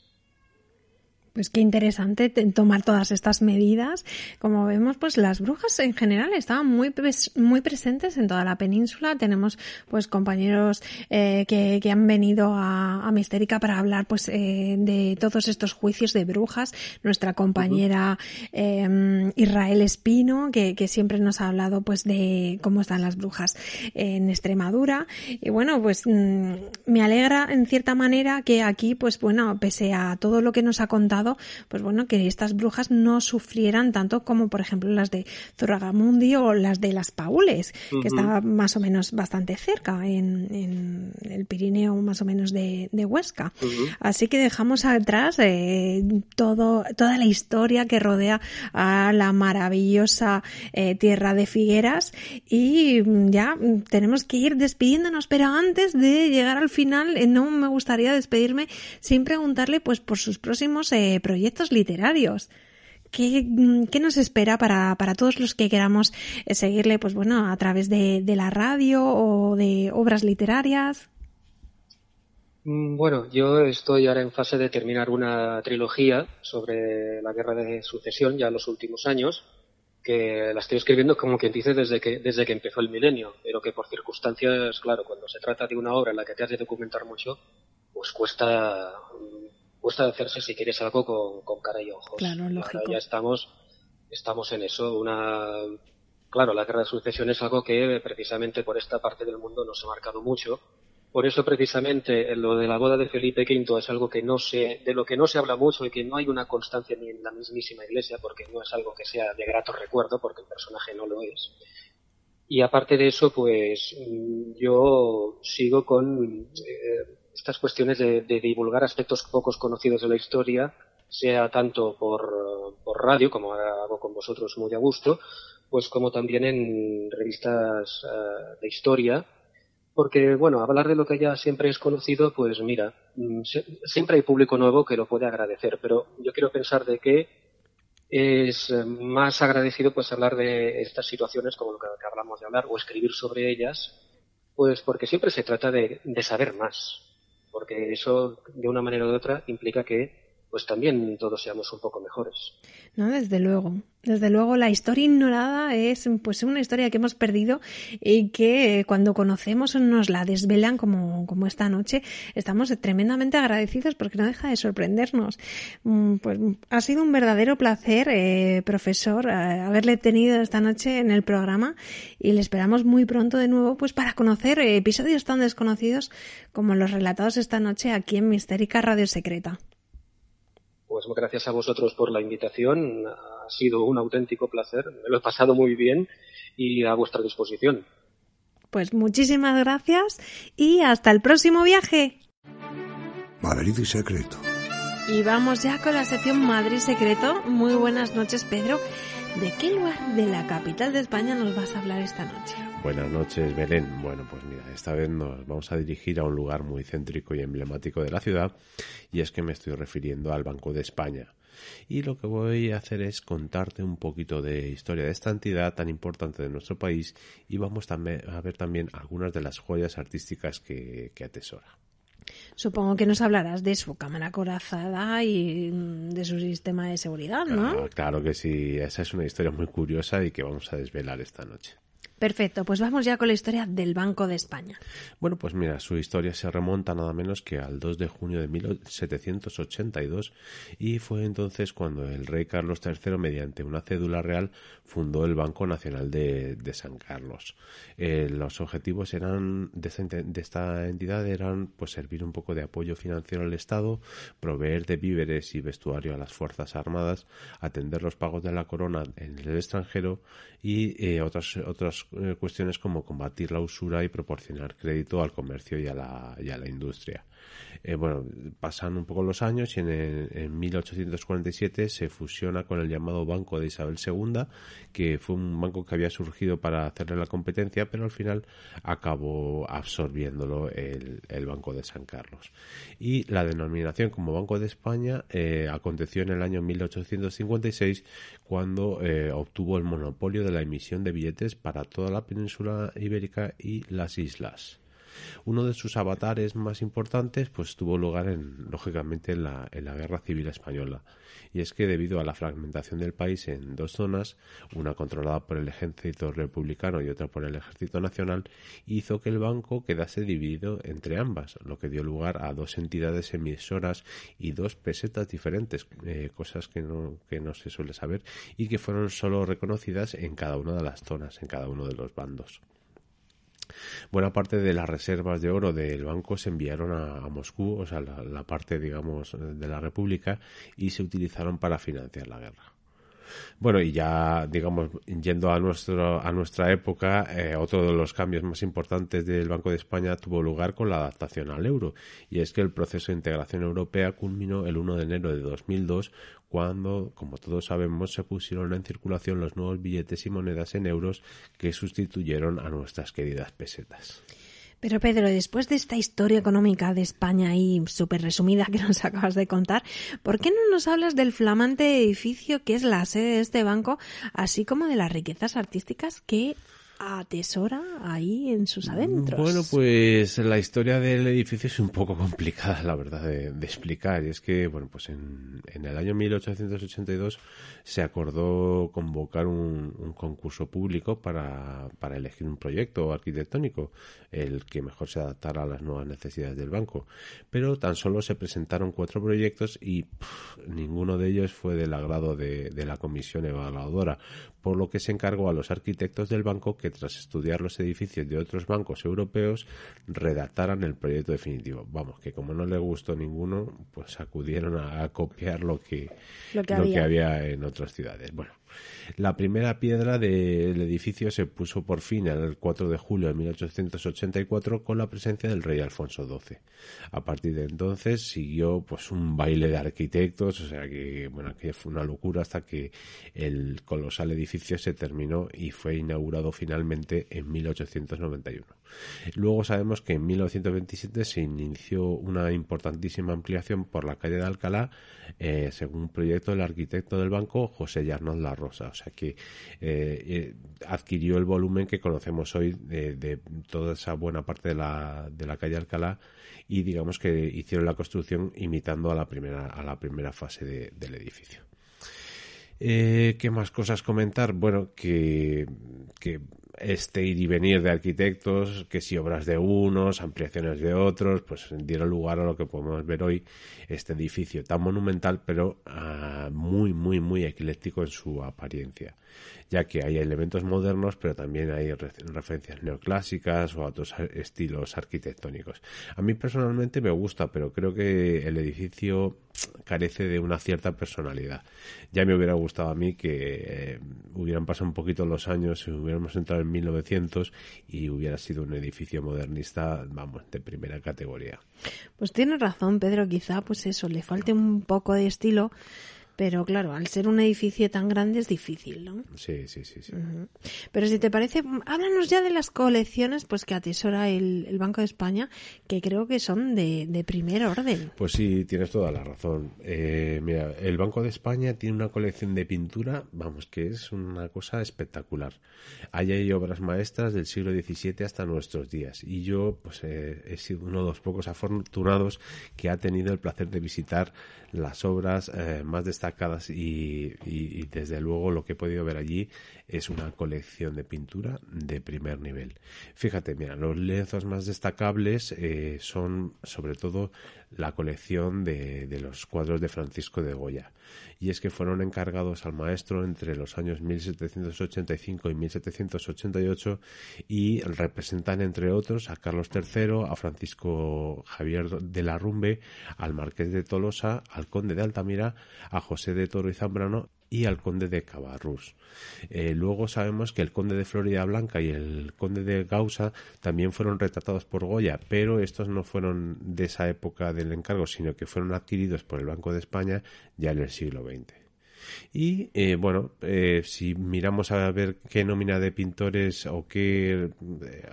Pues qué interesante tomar todas estas medidas. Como vemos, pues las brujas en general estaban muy, muy presentes en toda la península. Tenemos pues compañeros eh, que, que, han venido a, a, Mistérica para hablar pues eh, de todos estos juicios de brujas. Nuestra compañera eh, Israel Espino, que, que, siempre nos ha hablado pues de cómo están las brujas en Extremadura. Y bueno, pues mm, me alegra en cierta manera que aquí, pues bueno, pese a todo lo que nos ha contado, pues bueno, que estas brujas no sufrieran tanto como, por ejemplo, las de Zorragamundi o las de las Paules, que está más o menos bastante cerca en, el Pirineo, más o menos de, Huesca. Así que dejamos atrás eh, todo, toda la historia que rodea a la maravillosa eh, tierra de Figueras y ya tenemos que ir despidiéndonos, pero antes de llegar al final, eh, no me gustaría despedirme sin preguntarle pues por sus próximos proyectos literarios. ¿Qué, nos espera para, para, todos los que queramos eh, seguirle, pues bueno, a través de, la radio o de obras literarias? Mm, bueno, yo estoy ahora en fase de terminar una trilogía sobre la guerra de sucesión ya en los últimos años, que la estoy escribiendo como quien dice desde que, desde que empezó el milenio, pero que por circunstancias, claro, cuando se trata de una obra en la que te has de documentar mucho, pues cuesta cuesta hacerse si quieres algo con, con cara y ojos. Claro, lógico. ya estamos, estamos en eso. Una, claro, la guerra de sucesión es algo que precisamente por esta parte del mundo nos ha marcado mucho. Por eso precisamente lo de la boda de Felipe V es algo que no se, de lo que no se habla mucho y que no hay una constancia ni en la mismísima iglesia porque no es algo que sea de grato recuerdo porque el personaje no lo es. Y aparte de eso, pues yo sigo con eh, estas cuestiones de, divulgar aspectos pocos conocidos de la historia, sea tanto por, por radio, como hago con vosotros muy a gusto, pues como también en revistas eh, de historia, porque, bueno, hablar de lo que ya siempre es conocido, pues mira, mm, siempre hay público nuevo que lo puede agradecer, pero yo quiero pensar de que es eh, más agradecido pues hablar de estas situaciones como lo que, hablamos de hablar o escribir sobre ellas, pues porque siempre se trata de saber más, porque eso de una manera u otra implica que pues también todos seamos un poco mejores. No, desde luego. Desde luego, la historia ignorada es pues una historia que hemos perdido y que cuando conocemos nos la desvelan como, como esta noche, estamos tremendamente agradecidos porque no deja de sorprendernos. Mm, pues ha sido un verdadero placer, eh, profesor, eh, haberle tenido esta noche en el programa y le esperamos muy pronto de nuevo pues para conocer episodios tan desconocidos como los relatados esta noche aquí en Mistérica Radio Secreta. Pues gracias a vosotros por la invitación. Ha sido un auténtico placer. Me lo he pasado muy bien y a vuestra disposición. Pues muchísimas gracias y hasta el próximo viaje. Madrid y secreto. Y vamos ya con la sección Madrid Secreto. Muy buenas noches, Pedro. ¿De qué lugar de la capital de España nos vas a hablar esta noche? Buenas noches, Belén. Bueno, pues mira, esta vez nos vamos a dirigir a un lugar muy céntrico y emblemático de la ciudad, y es que me estoy refiriendo al Banco de España. Y lo que voy a hacer es contarte un poquito de historia de esta entidad tan importante de nuestro país y vamos a ver también algunas de las joyas artísticas que, que atesora. Supongo que nos hablarás de su cámara corazada y de su sistema de seguridad, ¿no? claro que sí, esa es una historia muy curiosa y que vamos a desvelar esta noche. Perfecto, pues vamos ya con la historia del Banco de España. Bueno, pues mira, su historia se remonta nada menos que al 2 de junio de 1782 y fue entonces cuando el rey Carlos III, mediante una cédula real, fundó el Banco Nacional de, San Carlos. Eh, los objetivos eran de esta, entidad eran pues servir un poco de apoyo financiero al Estado, proveer de víveres y vestuario a las Fuerzas Armadas, atender los pagos de la corona en el extranjero y eh, otras, otras cuestiones como combatir la usura y proporcionar crédito al comercio y a la, y a la industria. Eh, bueno, pasan un poco los años y en, en 1847 se fusiona con el llamado Banco de Isabel II, que fue un banco que había surgido para hacerle la competencia, pero al final acabó absorbiéndolo el, Banco de San Carlos. Y la denominación como Banco de España eh, aconteció en el año 1856 cuando eh, obtuvo el monopolio de la emisión de billetes para toda la península ibérica y las islas. Uno de sus avatares más importantes pues tuvo lugar en, lógicamente en la, en la Guerra Civil Española y es que debido a la fragmentación del país en dos zonas, una controlada por el ejército republicano y otra por el ejército nacional, hizo que el banco quedase dividido entre ambas, lo que dio lugar a dos entidades emisoras y dos pesetas diferentes, eh, cosas que no, que no se suele saber y que fueron solo reconocidas en cada una de las zonas, en cada uno de los bandos. Buena parte de las reservas de oro del banco se enviaron a, Moscú, o sea, la, parte, digamos, de la República, y se utilizaron para financiar la guerra. Bueno, y ya, digamos, yendo a, nuestro, a nuestra época, eh, otro de los cambios más importantes del Banco de España tuvo lugar con la adaptación al euro, y es que el proceso de integración europea culminó el 1 de enero de 2002 cuando, como todos sabemos, se pusieron en circulación los nuevos billetes y monedas en euros que sustituyeron a nuestras queridas pesetas. Pero Pedro, después de esta historia económica de España ahí súper resumida que nos acabas de contar, ¿por qué no nos hablas del flamante edificio que es la sede de este banco, así como de las riquezas artísticas que atesora ahí en sus adentros. Bueno, pues la historia del edificio es un poco complicada, la verdad, de, explicar. Y es que, bueno, pues en, el año 1882 se acordó convocar un, concurso público para, para, elegir un proyecto arquitectónico, el que mejor se adaptara a las nuevas necesidades del banco. Pero tan solo se presentaron cuatro proyectos y ninguno de ellos fue del agrado de la comisión evaluadora, por lo que se encargó a los arquitectos del banco que tras estudiar los edificios de otros bancos europeos redactaran el proyecto definitivo. Vamos, que como no le gustó ninguno, pues acudieron a, copiar lo que, lo que había en otras ciudades. Bueno, la primera piedra del edificio se puso por fin el 4 de julio de 1884 con la presencia del rey Alfonso XII. A partir de entonces siguió pues un baile de arquitectos, o sea que bueno, que fue una locura hasta que el colosal edificio se terminó y fue inaugurado finalmente en 1891. Luego sabemos que en 1927 se inició una importantísima ampliación por la calle de Alcalá, eh, según un proyecto del arquitecto del banco José Yarnoz La Rosa. O sea que eh, eh, adquirió el volumen que conocemos hoy de, toda esa buena parte de la, de la calle Alcalá y digamos que hicieron la construcción imitando a la primera, a la primera fase del edificio. ¿Qué más cosas comentar? Bueno, que, que este ir y venir de arquitectos, que si obras de unos, ampliaciones de otros, pues dieron lugar a lo que podemos ver hoy, este edificio tan monumental, pero ah, muy, muy, muy ecléctico en su apariencia. Ya que hay elementos modernos, pero también hay referencias neoclásicas o a otros estilos arquitectónicos. A mí personalmente me gusta, pero creo que el edificio carece de una cierta personalidad. Ya me hubiera gustado a mí que eh, hubieran pasado un poquito los años y hubiéramos entrado en 1900 y hubiera sido un edificio modernista, vamos, de primera categoría. Pues tienes razón, Pedro, quizá pues eso, le falte un poco de estilo pero claro, al ser un edificio tan grande es difícil, ¿no? Sí, sí, sí. sí. Pero si te parece, háblanos ya de las colecciones pues que atesora el, Banco de España, que creo que son de, de primer orden. Pues sí, tienes toda la razón. Eh, mira, el Banco de España tiene una colección de pintura, vamos, que es una cosa espectacular. Ahí hay obras maestras del siglo XVII hasta nuestros días. Y yo, pues, eh, he sido uno de los pocos afortunados que ha tenido el placer de visitar las obras eh, más destacadas y, desde luego lo que he podido ver allí es una colección de pintura de primer nivel. Fíjate, mira, los lienzos más destacables eh, son sobre todo la colección de, de, los cuadros de Francisco de Goya. Y es que fueron encargados al maestro entre los años 1785 y 1788 y representan entre otros a Carlos III, a Francisco Javier de la Rumbe, al Marqués de Tolosa, al Conde de Altamira, a José de Toro y Zambrano y al conde de Cabarrús. Eh, luego sabemos que el conde de Florida Blanca y el conde de Gausa también fueron retratados por Goya, pero estos no fueron de esa época del encargo, sino que fueron adquiridos por el Banco de España ya en el siglo XX. Y eh, bueno, eh, si miramos a ver qué nómina de pintores o qué eh,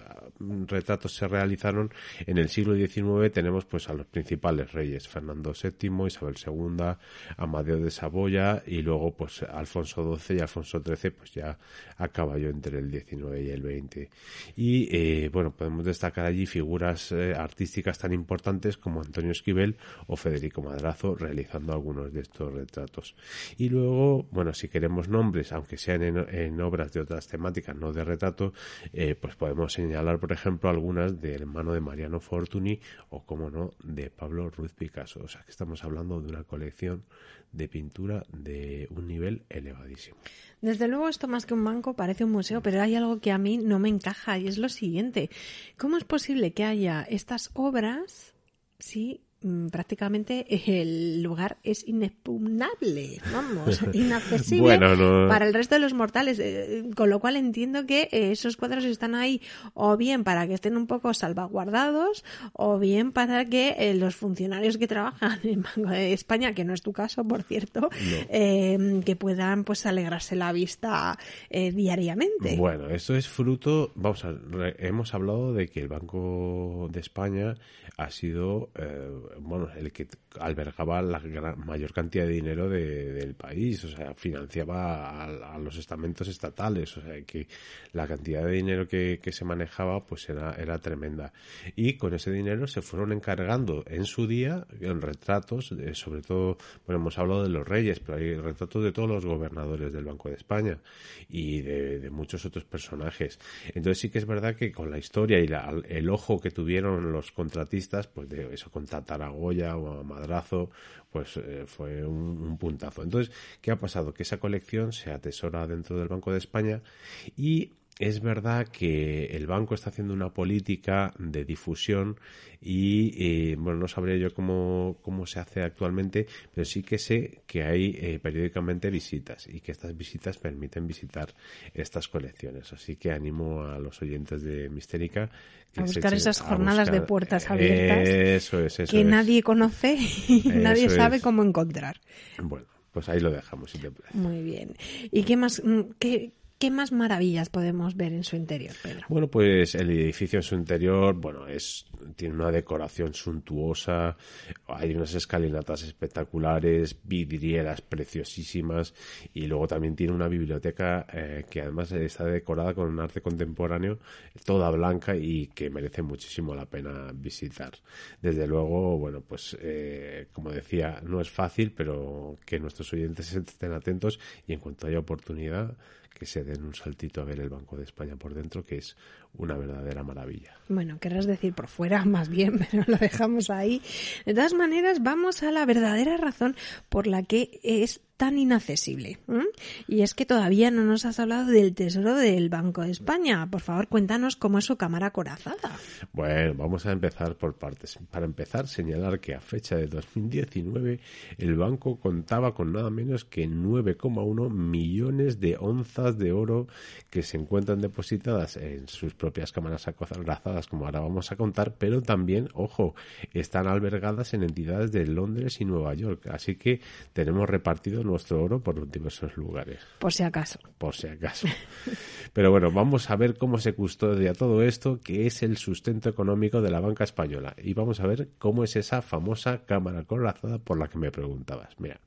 retratos se realizaron en el siglo XIX, tenemos pues a los principales reyes, Fernando VII, Isabel II, Amadeo de Saboya y luego pues Alfonso XII y Alfonso XIII, pues ya a caballo entre el XIX y el XX. Y bueno, podemos destacar allí figuras artísticas tan importantes como Antonio Esquivel o Federico Madrazo realizando algunos de estos retratos. Luego bueno, si queremos nombres, aunque sean en, obras de otras temáticas, no de retrato, eh, pues podemos señalar, por ejemplo, algunas del hermano de Mariano Fortuny o, como no, de Pablo Ruiz Picasso. O sea, que estamos hablando de una colección de pintura de un nivel elevadísimo. Desde luego esto más que un banco parece un museo, pero hay algo que a mí no me encaja y es lo siguiente. ¿Cómo es posible que haya estas obras si prácticamente el lugar es inexpugnable, vamos, inaccesible para el resto de los mortales, eh, con lo cual entiendo que eh, esos cuadros están ahí o bien para que estén un poco salvaguardados o bien para que eh, los funcionarios que trabajan en Banco de España, que no es tu caso, por cierto, que puedan pues alegrarse la vista diariamente. Bueno, esto es fruto, vamos a, hemos hablado de que el Banco de España ha sido bueno, el que albergaba la mayor cantidad de dinero del país, o sea, financiaba a, los estamentos estatales, o sea, que la cantidad de dinero que, se manejaba pues era, era tremenda. Y con ese dinero se fueron encargando en su día en retratos, sobre todo, bueno, hemos hablado de los reyes, pero hay retratos de todos los gobernadores del Banco de España y de, muchos otros personajes. Entonces sí que es verdad que con la historia y el ojo que tuvieron los contratistas, pues de eso, contratar Goya o a Madrazo, pues eh, fue un, puntazo. Entonces, ¿qué ha pasado? Que esa colección se atesora dentro del Banco de España y es verdad que el banco está haciendo una política de difusión y, eh, bueno, no sabría yo cómo, cómo se hace actualmente, pero sí que sé que hay eh, periódicamente visitas y que estas visitas permiten visitar estas colecciones. Así que animo a los oyentes de Mistérica a buscar esas jornadas de puertas abiertas que nadie conoce y nadie sabe cómo encontrar. Bueno, pues ahí lo dejamos. Muy bien. ¿Y qué más? Mm, qué, ¿Qué más maravillas podemos ver en su interior, Pedro? Bueno, pues el edificio en su interior, bueno, es tiene una decoración suntuosa, hay unas escalinatas espectaculares, vidrieras preciosísimas y luego también tiene una biblioteca eh, que además está decorada con un arte contemporáneo toda blanca y que merece muchísimo la pena visitar. Desde luego, bueno, pues eh, como decía, no es fácil, pero que nuestros oyentes estén atentos y en cuanto haya oportunidad que se den un saltito a ver el Banco de España por dentro, que es una verdadera maravilla. Bueno, querrás decir por fuera más bien, pero lo dejamos ahí. De todas maneras, vamos a la verdadera razón por la que es tan inaccesible. Y es que todavía no nos has hablado del tesoro del Banco de España. Por favor, cuéntanos cómo es su cámara corazada. Bueno, vamos a empezar por partes. Para empezar, señalar que a fecha de 2019 el banco contaba con nada menos que 9,1 millones de onzas de oro que se encuentran depositadas en sus propias cámaras acorazadas, como ahora vamos a contar, pero también, ojo, están albergadas en entidades de Londres y Nueva York. Así que tenemos repartido nuestro oro por diversos lugares. Por si acaso. Por si acaso. Pero bueno, vamos a ver cómo se custodia todo esto, que es el sustento económico de la banca española. Y vamos a ver cómo es esa famosa cámara corazada por la que me preguntabas. Mira,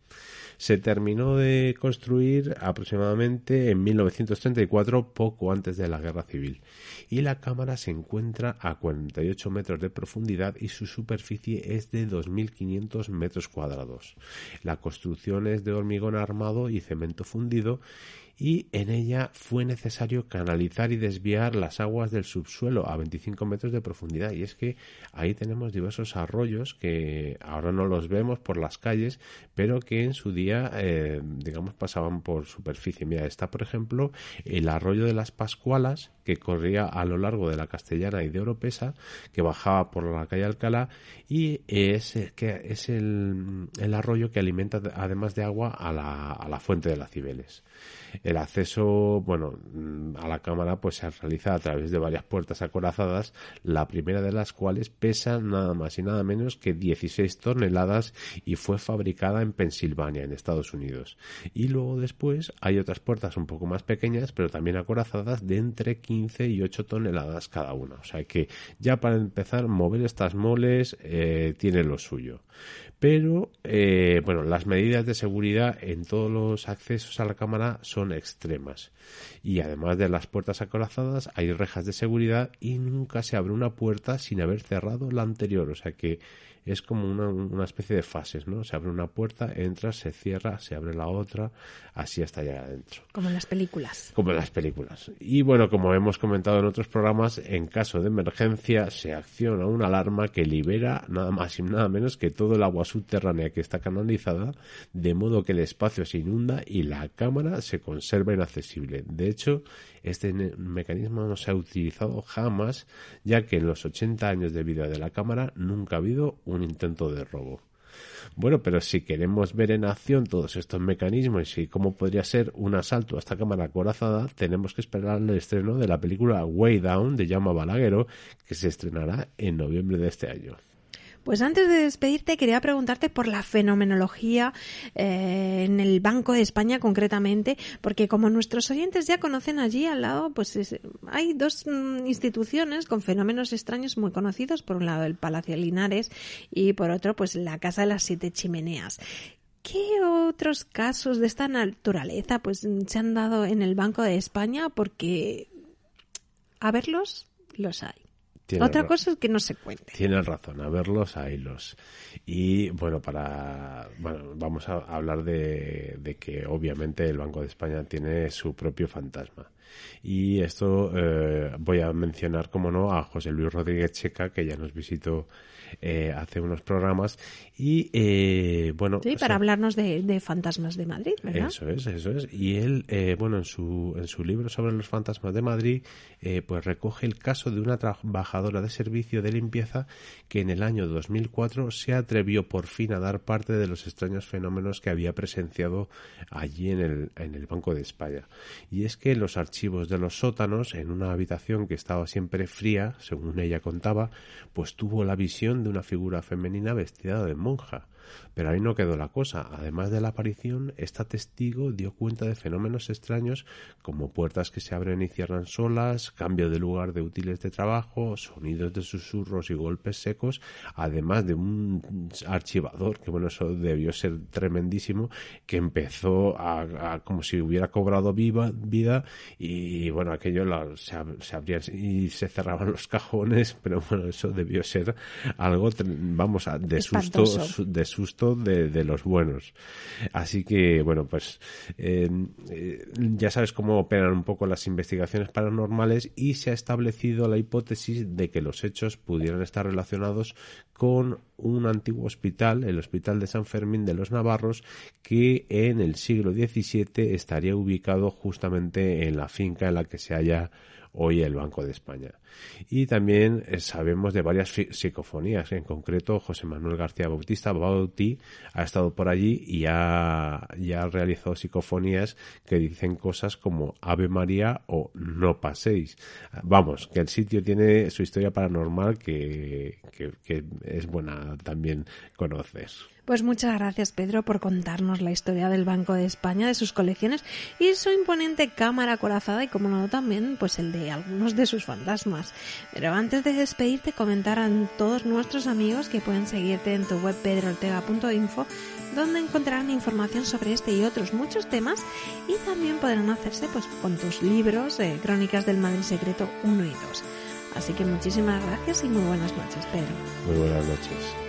se terminó de construir aproximadamente en 1934, poco antes de la Guerra Civil, y la cámara se encuentra a 48 metros de profundidad y su superficie es de 2.500 metros cuadrados. La construcción es de hormigón armado y cemento fundido y en ella fue necesario canalizar y desviar las aguas del subsuelo a 25 metros de profundidad. Y es que ahí tenemos diversos arroyos que ahora no los vemos por las calles, pero que en su día, eh, digamos, pasaban por superficie. Mira, está, por ejemplo, el arroyo de las Pascualas, que corría a lo largo de la Castellana y de Oropesa, que bajaba por la calle Alcalá, y es, que es el, arroyo que alimenta, además de agua, a la, a la fuente de la Cibeles. El acceso, bueno, mm, a la cámara pues se realiza a través de varias puertas acorazadas, la primera de las cuales pesa nada más y nada menos que 16 toneladas y fue fabricada en Pensilvania, en Estados Unidos. Y luego después hay otras puertas un poco más pequeñas, pero también acorazadas de entre 15 y 8 toneladas cada una. O sea que ya para empezar, mover estas moles eh, tiene lo suyo pero eh, bueno, las medidas de seguridad en todos los accesos a la cámara son extremas. Y además de las puertas acorazadas hay rejas de seguridad y nunca se abre una puerta sin haber cerrado la anterior, o sea que es como una, una, especie de fases, ¿no? Se abre una puerta, entra, se cierra, se abre la otra, así hasta llegar adentro. Como en las películas. Como en las películas. Y bueno, como hemos comentado en otros programas, en caso de emergencia se acciona una alarma que libera nada más y nada menos que todo el agua subterránea que está canalizada, de modo que el espacio se inunda y la cámara se conserva inaccesible. De hecho, este mecanismo no se ha utilizado jamás, ya que en los 80 años de vida de la cámara nunca ha habido un intento de robo. Bueno, pero si queremos ver en acción todos estos mecanismos y cómo podría ser un asalto a esta cámara acorazada, tenemos que esperar el estreno de la película Way Down de Llama Balaguero, que se estrenará en noviembre de este año. Pues antes de despedirte quería preguntarte por la fenomenología eh, en el Banco de España concretamente, porque como nuestros oyentes ya conocen allí al lado, pues hay dos mm, instituciones con fenómenos extraños muy conocidos, por un lado el Palacio Linares y por otro pues la Casa de las Siete Chimeneas. ¿Qué otros casos de esta naturaleza pues se han dado en el Banco de España? Porque a verlos los hay. Otra cosa es que no se cuente. Tienes razón, a verlos, a hilos. Y bueno, para bueno, vamos a hablar de, de, que obviamente el Banco de España tiene su propio fantasma. Y esto eh, voy a mencionar, como no, a José Luis Rodríguez Checa, que ya nos visitó eh, hace unos programas. Y eh, bueno. Sí, para hablarnos de, fantasmas de Madrid, ¿verdad? Eso es, eso es. Y él, eh, bueno, en su, en su libro sobre los fantasmas de Madrid, pues recoge el caso de una trabajadora de servicio de limpieza que en el año 2004 se atrevió por fin a dar parte de los extraños fenómenos que había presenciado allí en el, en el Banco de España. Y es que los archivos de los sótanos, en una habitación que estaba siempre fría, según ella contaba, pues tuvo la visión de una figura femenina vestida de monja, pero ahí no quedó la cosa. Además de la aparición, esta testigo dio cuenta de fenómenos extraños como puertas que se abren y cierran solas, cambio de lugar de útiles de trabajo, sonidos de susurros y golpes secos, además de un archivador, que bueno, eso debió ser tremendísimo, que empezó a, como si hubiera cobrado viva, vida y bueno, aquello se, se abrían y se cerraban los cajones, pero bueno, eso debió ser algo, vamos, de susto, de susto susto de, los buenos. Así que, bueno, pues eh, eh, ya sabes cómo operan un poco las investigaciones paranormales y se ha establecido la hipótesis de que los hechos pudieran estar relacionados con un antiguo hospital, el Hospital de San Fermín de los Navarros, que en el siglo XVII estaría ubicado justamente en la finca en la que se halla hoy el Banco de España. Y también eh, sabemos de varias psicofonías, en concreto José Manuel García Bautista Bauti ha estado por allí y ha, ya ha realizado psicofonías que dicen cosas como Ave María o No paséis. Vamos, que el sitio tiene su historia paranormal que, que es buena también conocer. Pues muchas gracias Pedro por contarnos la historia del Banco de España, de sus colecciones y su imponente cámara acorazada y como no también pues el de algunos de sus fantasmas. Pero antes de despedirte comentar a todos nuestros amigos que pueden seguirte en tu web pedroortega.info donde encontrarán información sobre este y otros muchos temas y también podrán hacerse pues con tus libros eh, Crónicas del Madrid Secreto 1 y 2. Así que muchísimas gracias y muy buenas noches, Pedro. Muy buenas noches.